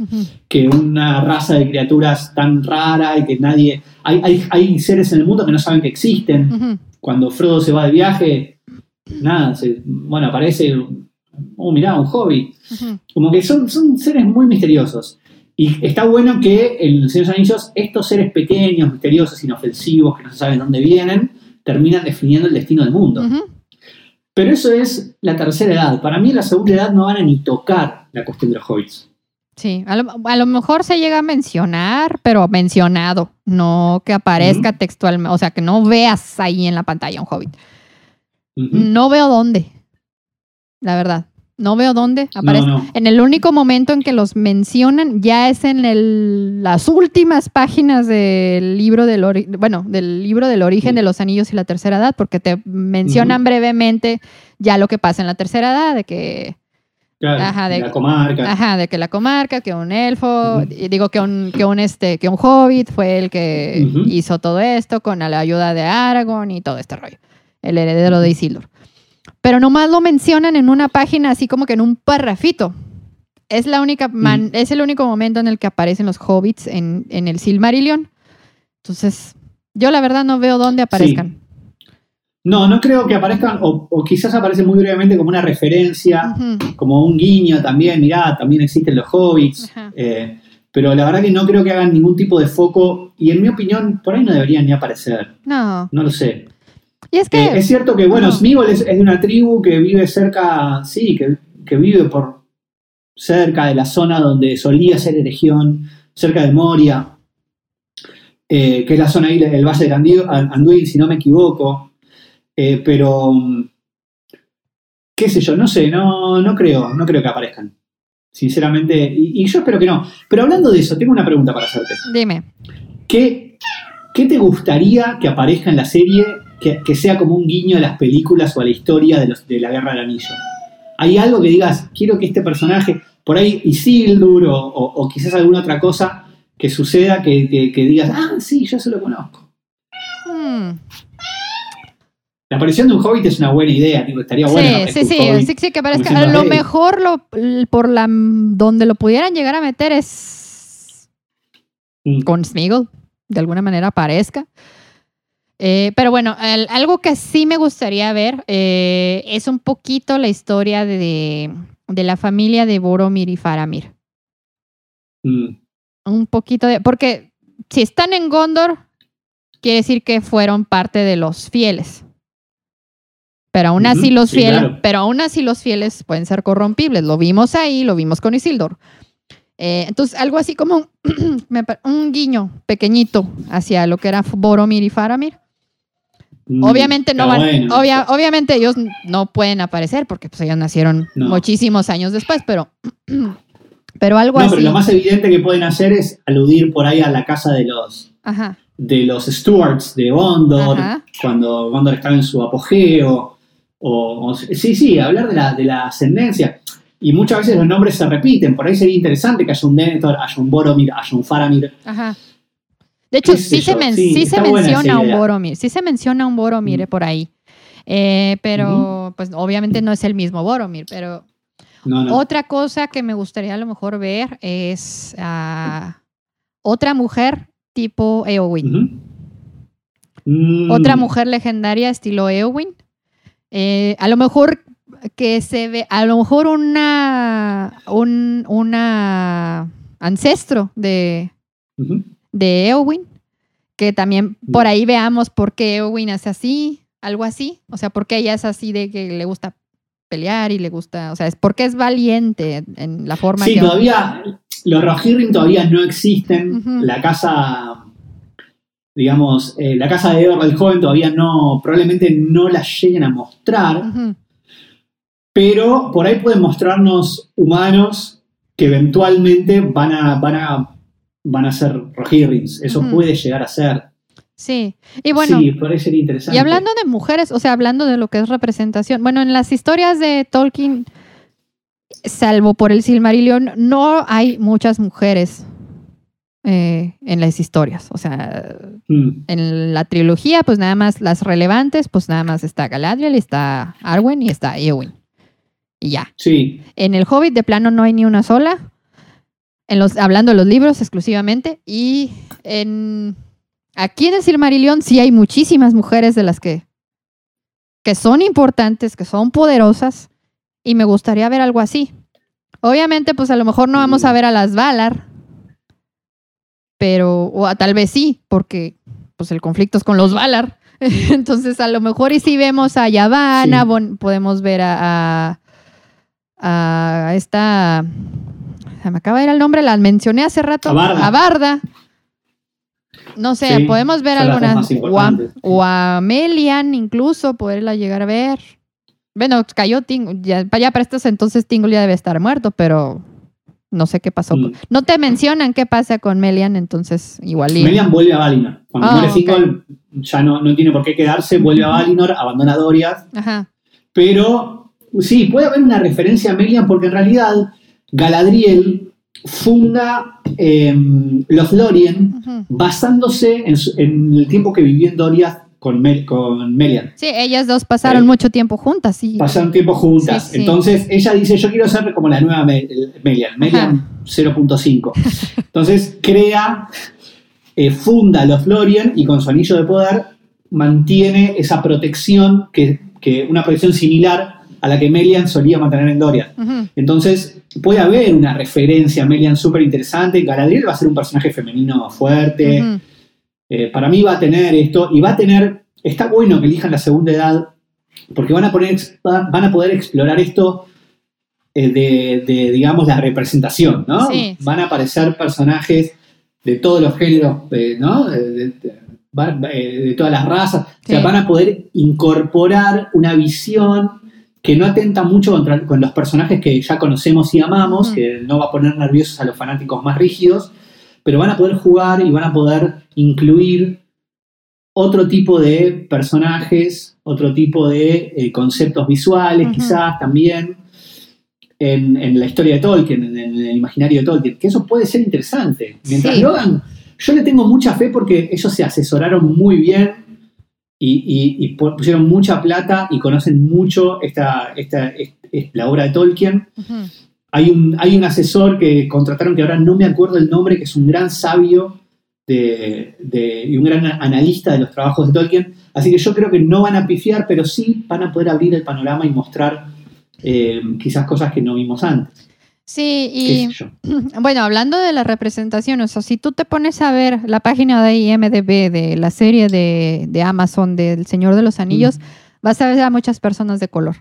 que una raza de criaturas tan rara y que nadie... Hay, hay, hay seres en el mundo que no saben que existen. Cuando Frodo se va de viaje, nada, se- bueno, aparece, oh, mirá, un hobbit. Ujú. Como que son, son seres muy misteriosos. Y está bueno que en los Anillos estos seres pequeños, misteriosos, inofensivos, que no se saben dónde vienen, terminan definiendo el destino del mundo. Pero eso es la tercera edad. Para mí en la segunda edad no van a ni tocar la cuestión de los hobbits. Sí, a lo, a lo mejor se llega a mencionar, pero mencionado, no que aparezca textualmente, o sea, que no veas ahí en la pantalla un hobbit. No veo dónde, la verdad. No veo dónde aparece. No, no. En el único momento en que los mencionan ya es en el- las últimas páginas del libro del ori- bueno, del libro del origen de los anillos y la tercera edad, porque te mencionan brevemente ya lo que pasa en la tercera edad, de que Claro, Ajá, de- la comarca. Ajá, de que la comarca, que un elfo, digo que un, que un este, que un hobbit fue el que hizo todo esto con la ayuda de Aragorn y todo este rollo. El heredero de Isildur. Pero nomás lo mencionan en una página así como que en un parrafito. Es la única man- es el único momento en el que aparecen los hobbits en, en el Silmarillion. Entonces, yo la verdad no veo dónde aparezcan. No, no creo que aparezcan, o, o quizás aparecen muy brevemente como una referencia, como un guiño también, mirá, también existen los hobbits. Eh, pero la verdad que no creo que hagan ningún tipo de foco, y en mi opinión, por ahí no deberían ni aparecer. No. No lo sé. Y es que. Eh, es cierto que, bueno, no. Es, es de una tribu que vive cerca, sí, que, que vive por cerca de la zona donde solía ser región cerca de Moria, eh, que es la zona ahí del Valle de Anduin si no me equivoco. Eh, pero, qué sé yo, no sé, no, no creo, no creo que aparezcan. Sinceramente, y, y yo espero que no. Pero hablando de eso, tengo una pregunta para hacerte. Dime. ¿Qué, qué te gustaría que aparezca en la serie que, que sea como un guiño a las películas o a la historia de, los, de la Guerra del Anillo? ¿Hay algo que digas, quiero que este personaje, por ahí Isildur o, o, o quizás alguna otra cosa que suceda que, que, que digas, ah, sí, yo se lo conozco? Hmm. La aparición de un hobbit es una buena idea, tipo, estaría bueno. sí, aparezca sí, sí, hobbit sí, sí, que parezca. como A lo mejor lo, por la donde lo pudieran llegar a meter es Mm. con Smeagol, de alguna manera aparezca. Eh, pero bueno, el- algo que sí me gustaría ver eh, es un poquito la historia de, de la familia de Boromir y Faramir. Mm, Un poquito de. Porque si están en Gondor, quiere decir que fueron parte de los fieles. Pero aún así los sí, fieles, claro. pero aún así los fieles pueden ser corrompibles. Lo vimos ahí, lo vimos con Isildur. Eh, entonces, algo así como un, guiño pequeñito hacia lo que era Boromir y Faramir. mm, Obviamente no van, bueno. obvia- obviamente ellos no pueden aparecer porque pues ellos nacieron No. muchísimos años después, pero, pero algo No, así. pero lo más evidente que pueden hacer es aludir por ahí a la casa de los, Ajá, de los Stewards de Gondor, Ajá. cuando Gondor estaba en su apogeo. O, o- sí, sí, hablar de la, de la ascendencia. Y muchas veces los nombres se repiten. Por ahí sería interesante que haya un Denethor, haya un Boromir, haya un Faramir. ajá. De hecho, sí se, men- sí, se menciona un. Boromir, sí se menciona un Boromir Mm. por ahí. Eh, pero, pues obviamente no es el mismo Boromir, pero No, no. Otra cosa que me gustaría a lo mejor ver es ah, otra mujer tipo Eowyn. Ujú. Mm, Otra mujer legendaria estilo Eowyn. Eh, a lo mejor que se ve, a lo mejor una, un una ancestro de, ujú. de Eowyn, que también por ahí veamos por qué Eowyn es así, algo así. O sea, por qué ella es así de que le gusta pelear y le gusta, o sea, es porque es valiente en la forma Sí, que... todavía los Rohirrim todavía no existen. La casa, digamos, eh, la casa de Eorl el joven todavía no, probablemente no la lleguen a mostrar. Pero por ahí pueden mostrarnos humanos que eventualmente van a, van a, van a ser Rohirrims. Eso puede llegar a ser. Sí, y bueno, sí, por ahí sería interesante. y hablando de mujeres, o sea, hablando de lo que es representación, bueno, en las historias de Tolkien, salvo por el Silmarillion, no hay muchas mujeres eh, en las historias. O sea, Mm, en la trilogía, pues nada más las relevantes, pues nada más está Galadriel, está Arwen y está Eowyn. Y ya. sí, En el Hobbit de plano no hay ni una sola. En los, hablando de los libros exclusivamente. Y en aquí en el Silmarillion sí hay muchísimas mujeres de las que, que son importantes, que son poderosas. Y me gustaría ver algo así. Obviamente, pues a lo mejor no vamos a ver a las Valar. Pero, o a- tal vez sí, porque pues el conflicto es con los Valar. Entonces, a lo mejor y si vemos a Yavanna, Sí. podemos ver a, a, a esta. Se me acaba de ir el nombre, la mencioné hace rato. A Barda. A Barda. No sé, Sí, podemos ver son las dos alguna. más O a, o a Melian, incluso, poderla llegar a ver. Bueno, cayó Tingle. Ya, ya para estos entonces Tingle ya debe estar muerto, pero no sé qué pasó. Mm. No te mencionan qué pasa con Melian, entonces igual. Melian vuelve a Valinor. Cuando Ah, muere ok. Thingol, ya no, no tiene por qué quedarse, vuelve a Valinor, abandona Doriath Ajá. Pero sí, puede haber una referencia a Melian porque en realidad Galadriel funda eh, los Lorien basándose en, su- en el tiempo que vivió en Doriath con, Mel- con Melian. Sí, ellas dos pasaron Eh, mucho tiempo juntas, sí. Pasaron tiempo juntas. Sí, sí. Entonces ella dice, yo quiero ser como la nueva Me- Melian, Melian 0.5. Entonces crea, eh, funda los Lorien y con su anillo de poder mantiene esa protección, que, que una protección similar a la que Melian solía mantener en Doriath. Ujú. Entonces, puede haber una referencia a Melian súper interesante. Galadriel va a ser un personaje femenino fuerte. Eh, para mí va a tener esto. Y va a tener. Está bueno que elijan la segunda edad. Porque van a, poner, va- van a poder explorar esto eh, de, de, digamos, la representación, ¿no? Sí. Van a aparecer personajes de todos los géneros, eh, ¿no? De, de- va- de todas las razas. O sea, van a poder incorporar una visión que no atenta mucho contra, con los personajes que ya conocemos y amamos, que no va a poner nerviosos a los fanáticos más rígidos, pero van a poder jugar y van a poder incluir otro tipo de personajes, otro tipo de eh, conceptos visuales, quizás también, en, en la historia de Tolkien, en, en el imaginario de Tolkien, que eso puede ser interesante. Mientras Sí. lo hagan, yo le tengo mucha fe porque ellos se asesoraron muy bien y, y- y pu- pusieron mucha plata y conocen mucho esta, esta, es- es la obra de Tolkien. Hay un, hay un asesor que contrataron, que ahora no me acuerdo el nombre, que es un gran sabio de, de- y un gran analista de los trabajos de Tolkien. Así que yo creo que no van a pifiar, pero sí van a poder abrir el panorama y mostrar eh, quizás cosas que no vimos antes. Sí, y bueno, hablando de la representación, o sea, si tú te pones a ver la página de IMDB de la serie de, de Amazon del Señor de los Anillos, vas a ver a muchas personas de color.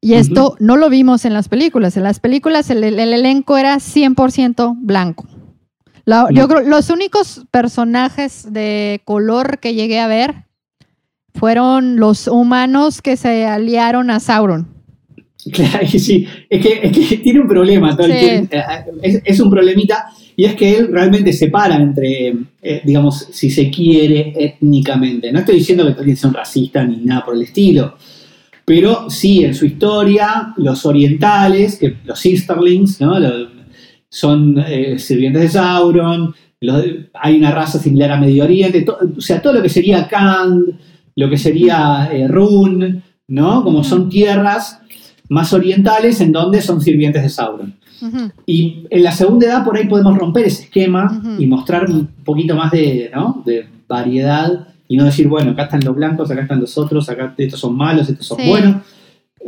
Y esto no lo vimos en las películas. En las películas el, el elenco era 100% blanco. La- Yo creo los únicos personajes de color que llegué a ver fueron los humanos que se aliaron a Sauron. Claro, sí, es que, es que tiene un problema, Tolkien, eh, es, es un problemita, y es que él realmente separa entre, eh, digamos, si se quiere, étnicamente. No estoy diciendo que Tolkien sea un racista ni nada por el estilo, pero sí, en su historia, los orientales, que los Easterlings, ¿no? Son eh, sirvientes de Sauron, los- hay una raza similar a Medio Oriente, to- o sea, todo lo que sería Kand, lo que sería eh, Run, ¿no? Como son tierras más orientales en donde son sirvientes de Sauron. Ujú. Y en la segunda edad por ahí podemos romper ese esquema Ujú. y mostrar un poquito más de, ¿no? de variedad y no decir, bueno, acá están los blancos, acá están los otros, acá estos son malos, estos son Sí. buenos.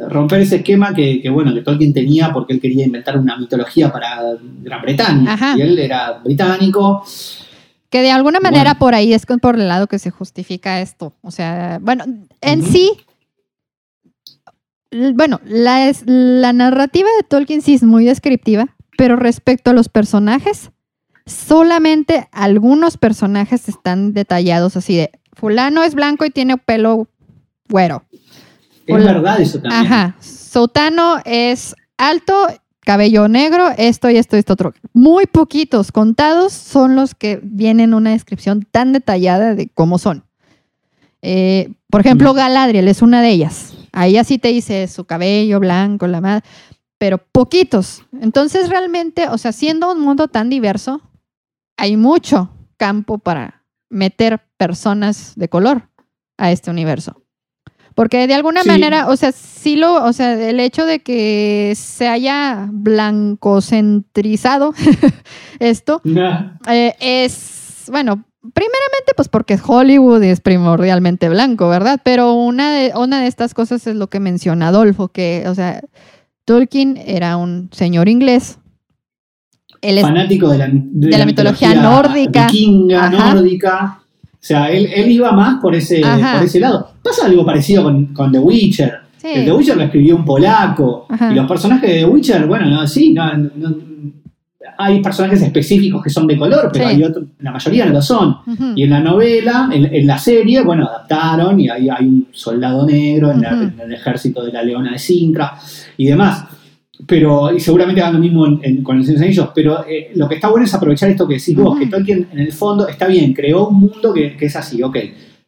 Romper ese esquema que, que, bueno, que Tolkien tenía porque él quería inventar una mitología para Gran Bretaña. Ajá. Y él era británico. Que de alguna Bueno. manera por ahí es por el lado que se justifica esto. O sea, bueno, en Ujú. sí, l- bueno, la, es- la narrativa de Tolkien sí es muy descriptiva, pero respecto a los personajes, solamente algunos personajes están detallados así de, fulano es blanco y tiene pelo güero. Es verdad eso también. Ajá. Sotano es alto, cabello negro, esto y esto y esto otro. Muy poquitos, contados, son los que vienen una descripción tan detallada de cómo son. Eh, por ejemplo. Galadriel es una de ellas. Ahí así te dice su cabello blanco, la madre, pero poquitos. Entonces, realmente, o sea, siendo un mundo tan diverso, hay mucho campo para meter personas de color a este universo. Porque de alguna Sí. manera, o sea, sí lo, o sea, el hecho de que se haya blancocentrizado esto, Nah. eh, es, bueno, primeramente pues porque Hollywood es primordialmente blanco, ¿verdad? Pero una de, una de estas cosas es lo que menciona Adolfo, que, o sea, Tolkien era un señor inglés. Él es, fanático de la, de la mitología nórdica. vikinga, Ajá. nórdica. O sea, él, él iba más por ese, por ese lado. Pasa algo parecido con, con The Witcher. sí, El The Witcher lo escribió un polaco. Ajá. Y los personajes de The Witcher, bueno, no, sí, no, no- hay personajes específicos que son de color, pero Sí. hay otro- la mayoría no lo son. Y en la novela, en, en la serie, bueno, adaptaron y hay, hay un soldado negro en, la- en el ejército de la leona de Sintra y demás. Pero, y seguramente hagan lo mismo en- con el Señor de los Anillos, pero eh, lo que está bueno es aprovechar esto que decís vos, Ujú. que Tolkien en el fondo está bien, creó un mundo que, que es así, ok.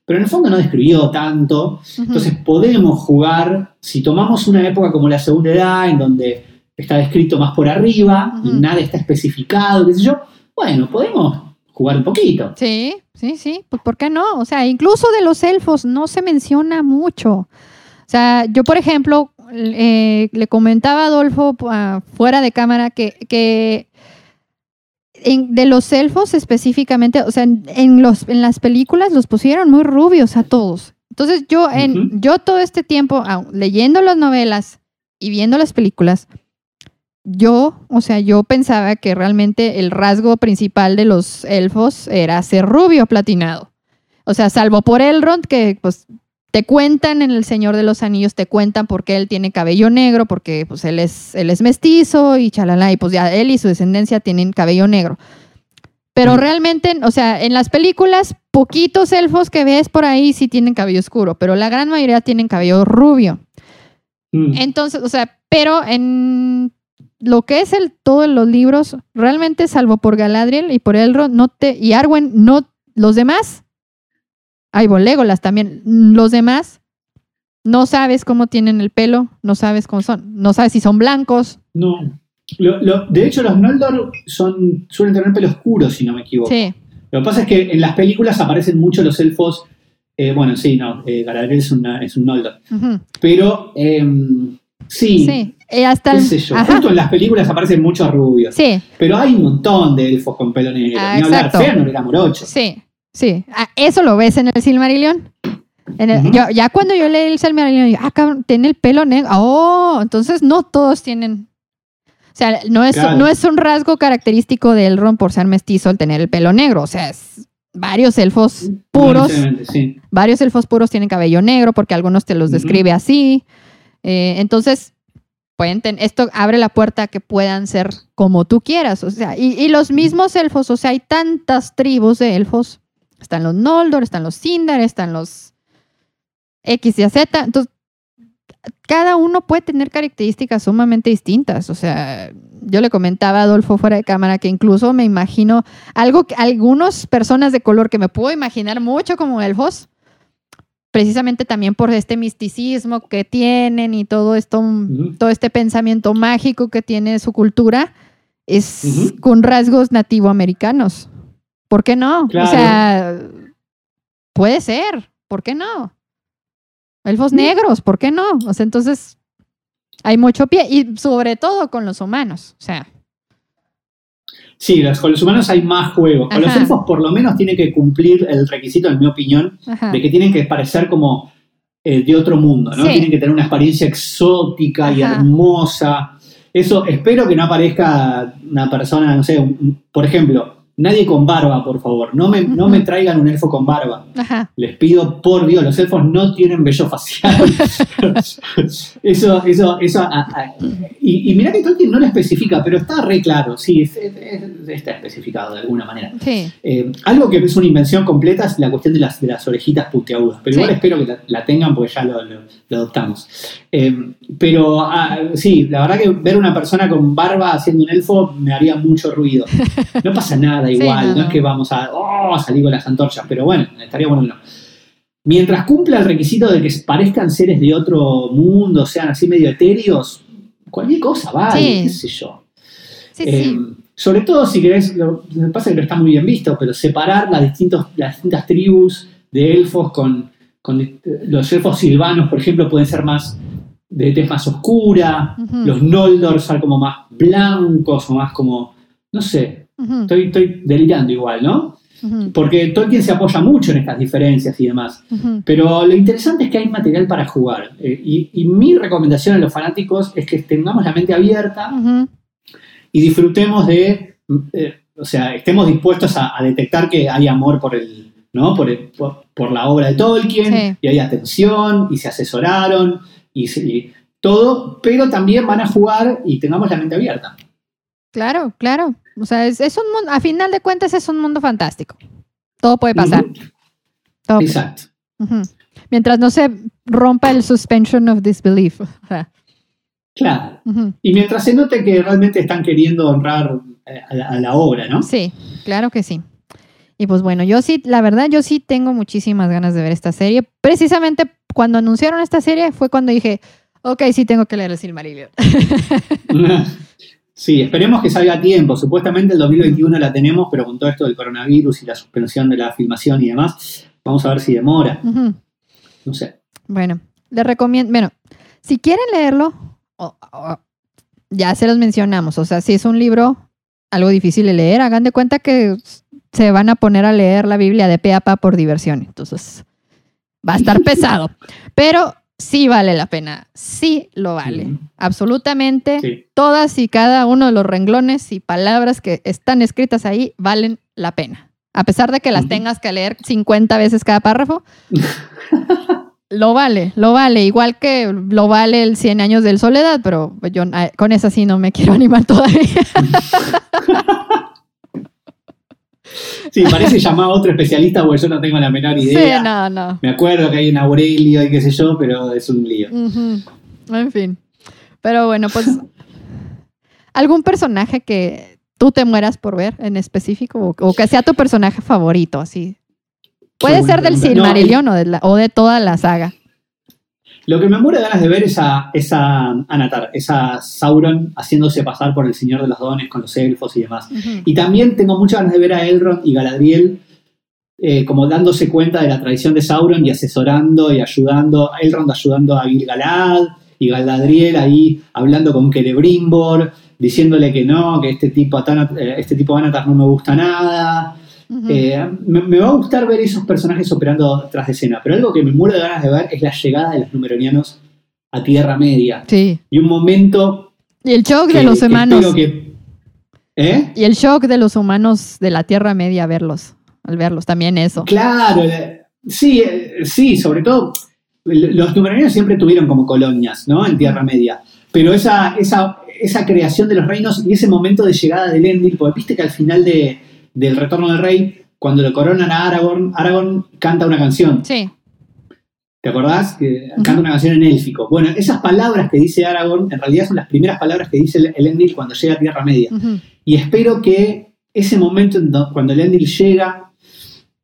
Pero en el fondo no describió tanto, entonces podemos jugar, si tomamos una época como la Segunda Edad, en donde está descrito más por arriba y nada está especificado, qué sé yo, bueno, podemos jugar un poquito. Sí, sí, sí, pues ¿por qué no? O sea, incluso de los elfos no se menciona mucho. O sea, yo, por ejemplo, eh, le comentaba a Adolfo ah, fuera de cámara que, que en- de los elfos específicamente, o sea, en, en los, en las películas los pusieron muy rubios a todos. Entonces yo, en, yo todo este tiempo, ah, leyendo las novelas y viendo las películas, yo, o sea, yo pensaba que realmente el rasgo principal de los elfos era ser rubio platinado. O sea, salvo por Elrond, que pues te cuentan en El Señor de los Anillos, te cuentan por qué él tiene cabello negro, porque pues él es, él es mestizo y chalala, y pues ya él y su descendencia tienen cabello negro. Pero realmente, o sea, en las películas, poquitos elfos que ves por ahí sí tienen cabello oscuro, pero la gran mayoría tienen cabello rubio. Mm. Entonces, o sea, pero en lo que es el todos los libros, realmente salvo por Galadriel y por Elrond, no te y Arwen, no los demás. Hay Legolas también, los demás no sabes cómo tienen el pelo, no sabes cómo son, no sabes si son blancos. No. Lo- lo- de hecho, los Noldor son, suelen tener pelo oscuro, si no me equivoco. Sí, Lo que pasa es que en las películas aparecen mucho los elfos. eh, bueno, sí, no, eh, Galadriel es, una- es un Noldor. Pero em, sí, sí. Y hasta qué el- sé yo. ajá, Justo en las películas aparecen muchos rubios. sí, Pero hay un montón de elfos con pelo negro. Ah, Ni hablar. Fëanor era morocho. sí, sí. Ah, eso lo ves en el Silmarillion. En el- Ujú. yo- ya cuando yo leí el Silmarillion, yo, ah, cabrón, tiene el pelo negro. Oh, entonces no todos tienen. O sea, no es, Claro. no es un rasgo característico de Elrond por ser mestizo el tener el pelo negro. O sea, es varios elfos No puros. sí. Varios elfos puros tienen cabello negro porque algunos te los describe así. Eh, entonces, pueden ten- esto abre la puerta a que puedan ser como tú quieras. O sea, y, y los mismos elfos, o sea, hay tantas tribus de elfos. Están los Noldor, están los Sindar, están los X y Z. Entonces, cada uno puede tener características sumamente distintas. O sea, yo le comentaba a Adolfo fuera de cámara que incluso me imagino algo que algunas personas de color que me puedo imaginar mucho como elfos, precisamente también por este misticismo que tienen y todo esto, Ujú. todo este pensamiento mágico que tiene su cultura, es con rasgos nativoamericanos. ¿Por qué no? Claro. O sea, puede ser, ¿por qué no? Elfos Mm. negros, ¿por qué no? O sea, entonces hay mucho pie y sobre todo con los humanos, o sea, Sí, los, con los humanos hay más juegos. Con los elfos, por lo menos, tiene que cumplir el requisito, en mi opinión, ajá. de que tienen que parecer como eh, de otro mundo, ¿no? Sí. Tienen que tener una apariencia exótica y hermosa. Eso, espero que no aparezca una persona, no sé, un- por ejemplo, nadie con barba, por favor. No me, no me traigan un elfo con barba. Ajá. Les pido, por Dios, los elfos no tienen vello facial. eso, eso, eso. a- a- y, y mirá que Tolkien no lo especifica, pero está re claro, sí, es- es- es- está especificado de alguna manera. Sí. Eh, algo que es una invención completa es la cuestión de las, de las orejitas puntiagudas, pero igual Sí. espero que la, la tengan porque ya lo, lo- lo adoptamos. Eh, pero ah, sí, la verdad que ver una persona con barba haciendo un elfo me haría mucho ruido. No pasa nada Sí, igual, no, no, no. es que vamos a, oh, salir con las antorchas, pero bueno, estaría bueno no. Mientras cumpla el requisito de que parezcan seres de otro mundo, sean así medio etéreos, cualquier cosa vale, Sí. qué sé yo. Sí, Eh, sí. Sobre todo si querés, lo que pasa es que no está muy bien visto, pero separar las, distintos, las distintas tribus de elfos con, con di- los elfos silvanos, por ejemplo, pueden ser más de tez más oscura, los Noldor son como más blancos o más como, no sé, estoy, estoy delirando igual, ¿no? Porque Tolkien se apoya mucho en estas diferencias y demás. Pero lo interesante es que hay material para jugar. Eh, y, y mi recomendación a los fanáticos es que tengamos la mente abierta y disfrutemos de, eh, o sea, estemos dispuestos a, a detectar que hay amor por el, ¿no? Por, el- por, por la obra de Tolkien Sí. y hay atención y se asesoraron y, todo, pero también van a jugar y tengamos la mente abierta. Claro, claro. O sea, es, es un mundo, a final de cuentas es un mundo fantástico. Todo puede pasar. Todo- Exacto. Mientras no se rompa el suspension of disbelief. O sea, Claro. Y mientras se note que realmente están queriendo honrar eh, a la, a la obra, ¿no? Sí, claro que sí. Y pues bueno, yo sí, la verdad, yo sí tengo muchísimas ganas de ver esta serie. Precisamente cuando anunciaron esta serie fue cuando dije, ok, sí tengo que leer el Silmarillion. Sí, esperemos que salga a tiempo. Supuestamente el 2021 la tenemos, pero con todo esto del coronavirus y la suspensión de la filmación y demás, vamos a ver si demora. No sé. Bueno, les recomiendo, bueno, si quieren leerlo, ya se los mencionamos, o sea, si es un libro algo difícil de leer, hagan de cuenta que se van a poner a leer la Biblia de pe a pa por diversión, entonces va a estar pesado, pero sí vale la pena, sí lo vale, Ujú. absolutamente. Sí. Todas y cada uno de los renglones y palabras que están escritas ahí valen la pena. A pesar de que las Ujú. tengas que leer 50 veces cada párrafo, lo vale, lo vale. Igual que lo vale el 100 años del soledad, pero yo ah, con esa sí no me quiero animar todavía. Sí, parece llamar a otro especialista porque yo no tengo la menor idea. Sí, no, no. Me acuerdo que hay un Aurelio y qué sé yo, pero es un lío. En fin. Pero bueno, pues. ¿Algún personaje que tú te mueras por ver en específico? O, o que sea tu personaje favorito, así. Puede ser del. No, Silmarillion o, de la- o de toda la saga. Lo que me muero de ganas de ver es a, es a Anatar, es a Sauron haciéndose pasar por el Señor de los Dones con los elfos y demás. Y también tengo muchas ganas de ver a Elrond y Galadriel eh, como dándose cuenta de la tradición de Sauron y asesorando y ayudando, Elrond ayudando a Gil-galad y Galadriel ahí hablando con Celebrimbor, diciéndole que no, que este tipo, Atana- eh, este tipo de Anatar no me gusta nada. Ujú. Eh, me, me va a gustar ver esos personajes operando tras de escena, pero algo que me muero de ganas de ver es la llegada de los numeronianos a Tierra Media. Sí. Y un momento Y el shock que, de los humanos. que... ¿Eh? Y el shock de los humanos de la Tierra Media verlos. Al verlos, también eso. Claro, sí, eh, sí, sobre todo los numeronianos siempre tuvieron como colonias, ¿no? En Tierra Media. Pero esa, esa, esa creación de los reinos y ese momento de llegada de Elendil, porque viste que al final de- del retorno del rey, cuando lo coronan a Aragorn, Aragorn canta una canción. Sí. ¿Te acordás? Que canta una canción en élfico. Bueno, esas palabras que dice Aragorn en realidad son las primeras palabras que dice el- Elendil cuando llega a Tierra Media. Y espero que ese momento en do- cuando Elendil llega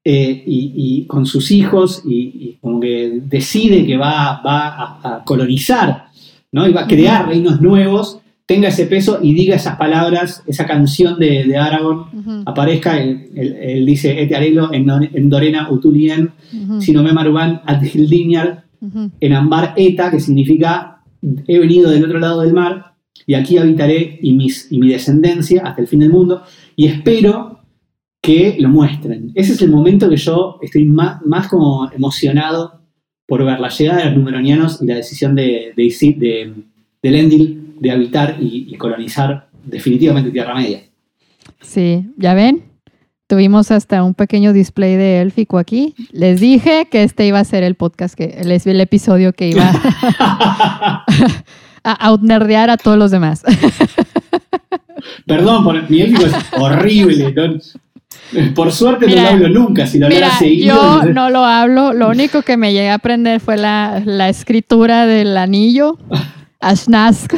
eh, y, y con sus hijos y, y como que decide que va, va a, a colonizar ¿no? y va a crear reinos nuevos, tenga ese peso y diga esas palabras, esa canción de, de Aragorn, Ujú. aparezca, él, él- él dice, Ete arelo en, en Dorena Utulien, Ujú. si no me maruban ad Hildiniar, Ujú. en Ambar Eta, que significa he venido del otro lado del mar y aquí habitaré y, mis, y mi descendencia hasta el fin del mundo y espero que lo muestren. Ese es el momento que yo estoy más, más como emocionado por ver la llegada de los numeronianos y la decisión de, de, de, de Elendil de habitar y, y colonizar definitivamente Tierra Media. Sí, ya ven. Tuvimos hasta un pequeño display de élfico aquí. Les dije que este iba a ser el podcast, que el, el episodio que iba a outnerdear a todos los demás. Perdón, por, mi élfico es horrible. ¿no? Por suerte no lo hablo nunca. Si lo Mira, seguido. yo no lo hablo. Lo único que me llegué a aprender fue la, la escritura del anillo. Ashnask.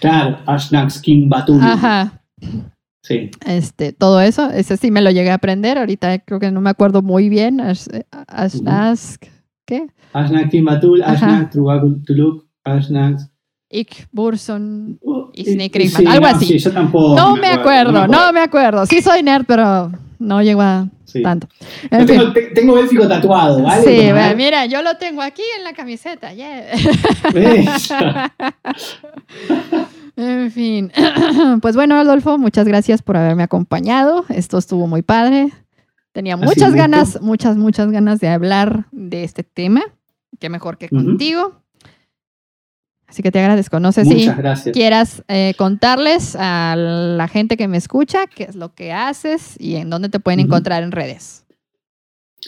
Claro, Ashnax King Batul. Ajá. Sí. Este, todo eso. Ese sí me lo llegué a aprender. Ahorita creo que no me acuerdo muy bien. Ash- Ashnask. ¿Qué? Ashnax King Batul, Ajá. Ashnax Trubakul Tuluk, Ashnax. Ik Burson. Eh, Rickman, algo así. Sí, yo tampoco. No me acuerdo, no me acuerdo. Sí soy nerd, pero no llego a Sí. tanto. En fin. tengo, te- tengo tatuado, ¿vale? Sí, mira, yo lo tengo aquí en la camiseta. En fin. Pues bueno, Adolfo, muchas gracias por haberme acompañado. Esto estuvo muy padre. Tenía Ha muchas ganas, muchas, muchas ganas de hablar de este tema. Qué mejor que contigo. Así que te agradezco. No sé si gracias. quieras eh, contarles a la gente que me escucha qué es lo que haces y en dónde te pueden encontrar en redes.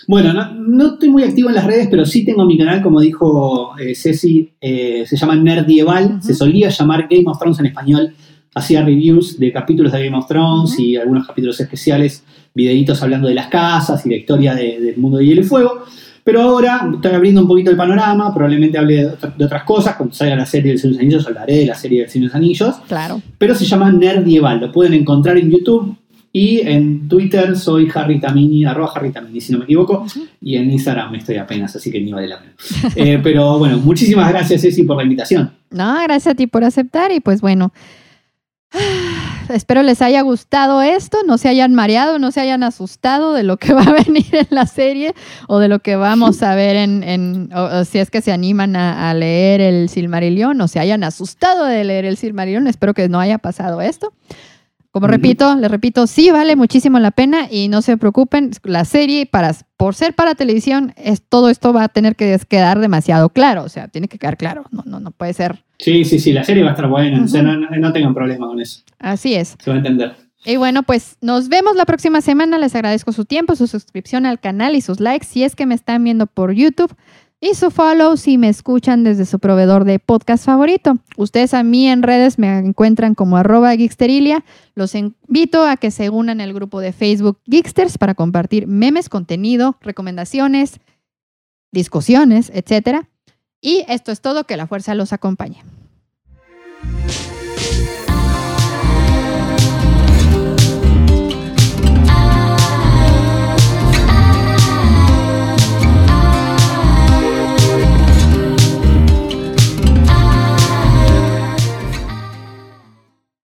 Bueno, no, no estoy muy activo en las redes, pero sí tengo mi canal, como dijo eh, Ceci, eh, se llama Nerdieval, se solía llamar Game of Thrones en español, hacía reviews de capítulos de Game of Thrones y algunos capítulos especiales, videitos hablando de las casas y la historia de- del mundo de hielo y fuego. Pero ahora estoy abriendo un poquito el panorama, probablemente hable de, otra- de otras cosas, cuando salga la serie del Señor de los Anillos hablaré de la serie del Señor de los Anillos, Claro. pero se llama Nerdieval, lo pueden encontrar en YouTube y en Twitter soy Harry Tamini, arroba Harry Tamini, si no me equivoco, y en Instagram estoy apenas, así que ni vale la pena. Eh, pero bueno, muchísimas gracias Ceci por la invitación. No, gracias a ti por aceptar y pues bueno, espero les haya gustado esto, no se hayan mareado, no se hayan asustado de lo que va a venir en la serie o de lo que vamos a ver en, en- o- o si es que se animan a, a leer el Silmarillion o se hayan asustado de leer el Silmarillion, espero que no haya pasado esto. Como repito, les repito, sí vale muchísimo la pena y no se preocupen, la serie para por ser para televisión es todo esto va a tener que quedar demasiado claro, o sea, tiene que quedar claro, no no no puede ser Sí, sí, sí, la serie va a estar buena, uh no, no, tengan problema con eso. Así es. Se va a entender. Y bueno, pues nos vemos la próxima semana. Les agradezco su tiempo, su suscripción al canal y sus likes si es que me están viendo por YouTube y su follow si me escuchan desde su proveedor de podcast favorito. Ustedes a mí en redes me encuentran como arroba. Los invito a que se unan al grupo de Facebook Geeksters para compartir memes, contenido, recomendaciones, discusiones, etcétera. Y esto es todo, que la fuerza los acompañe.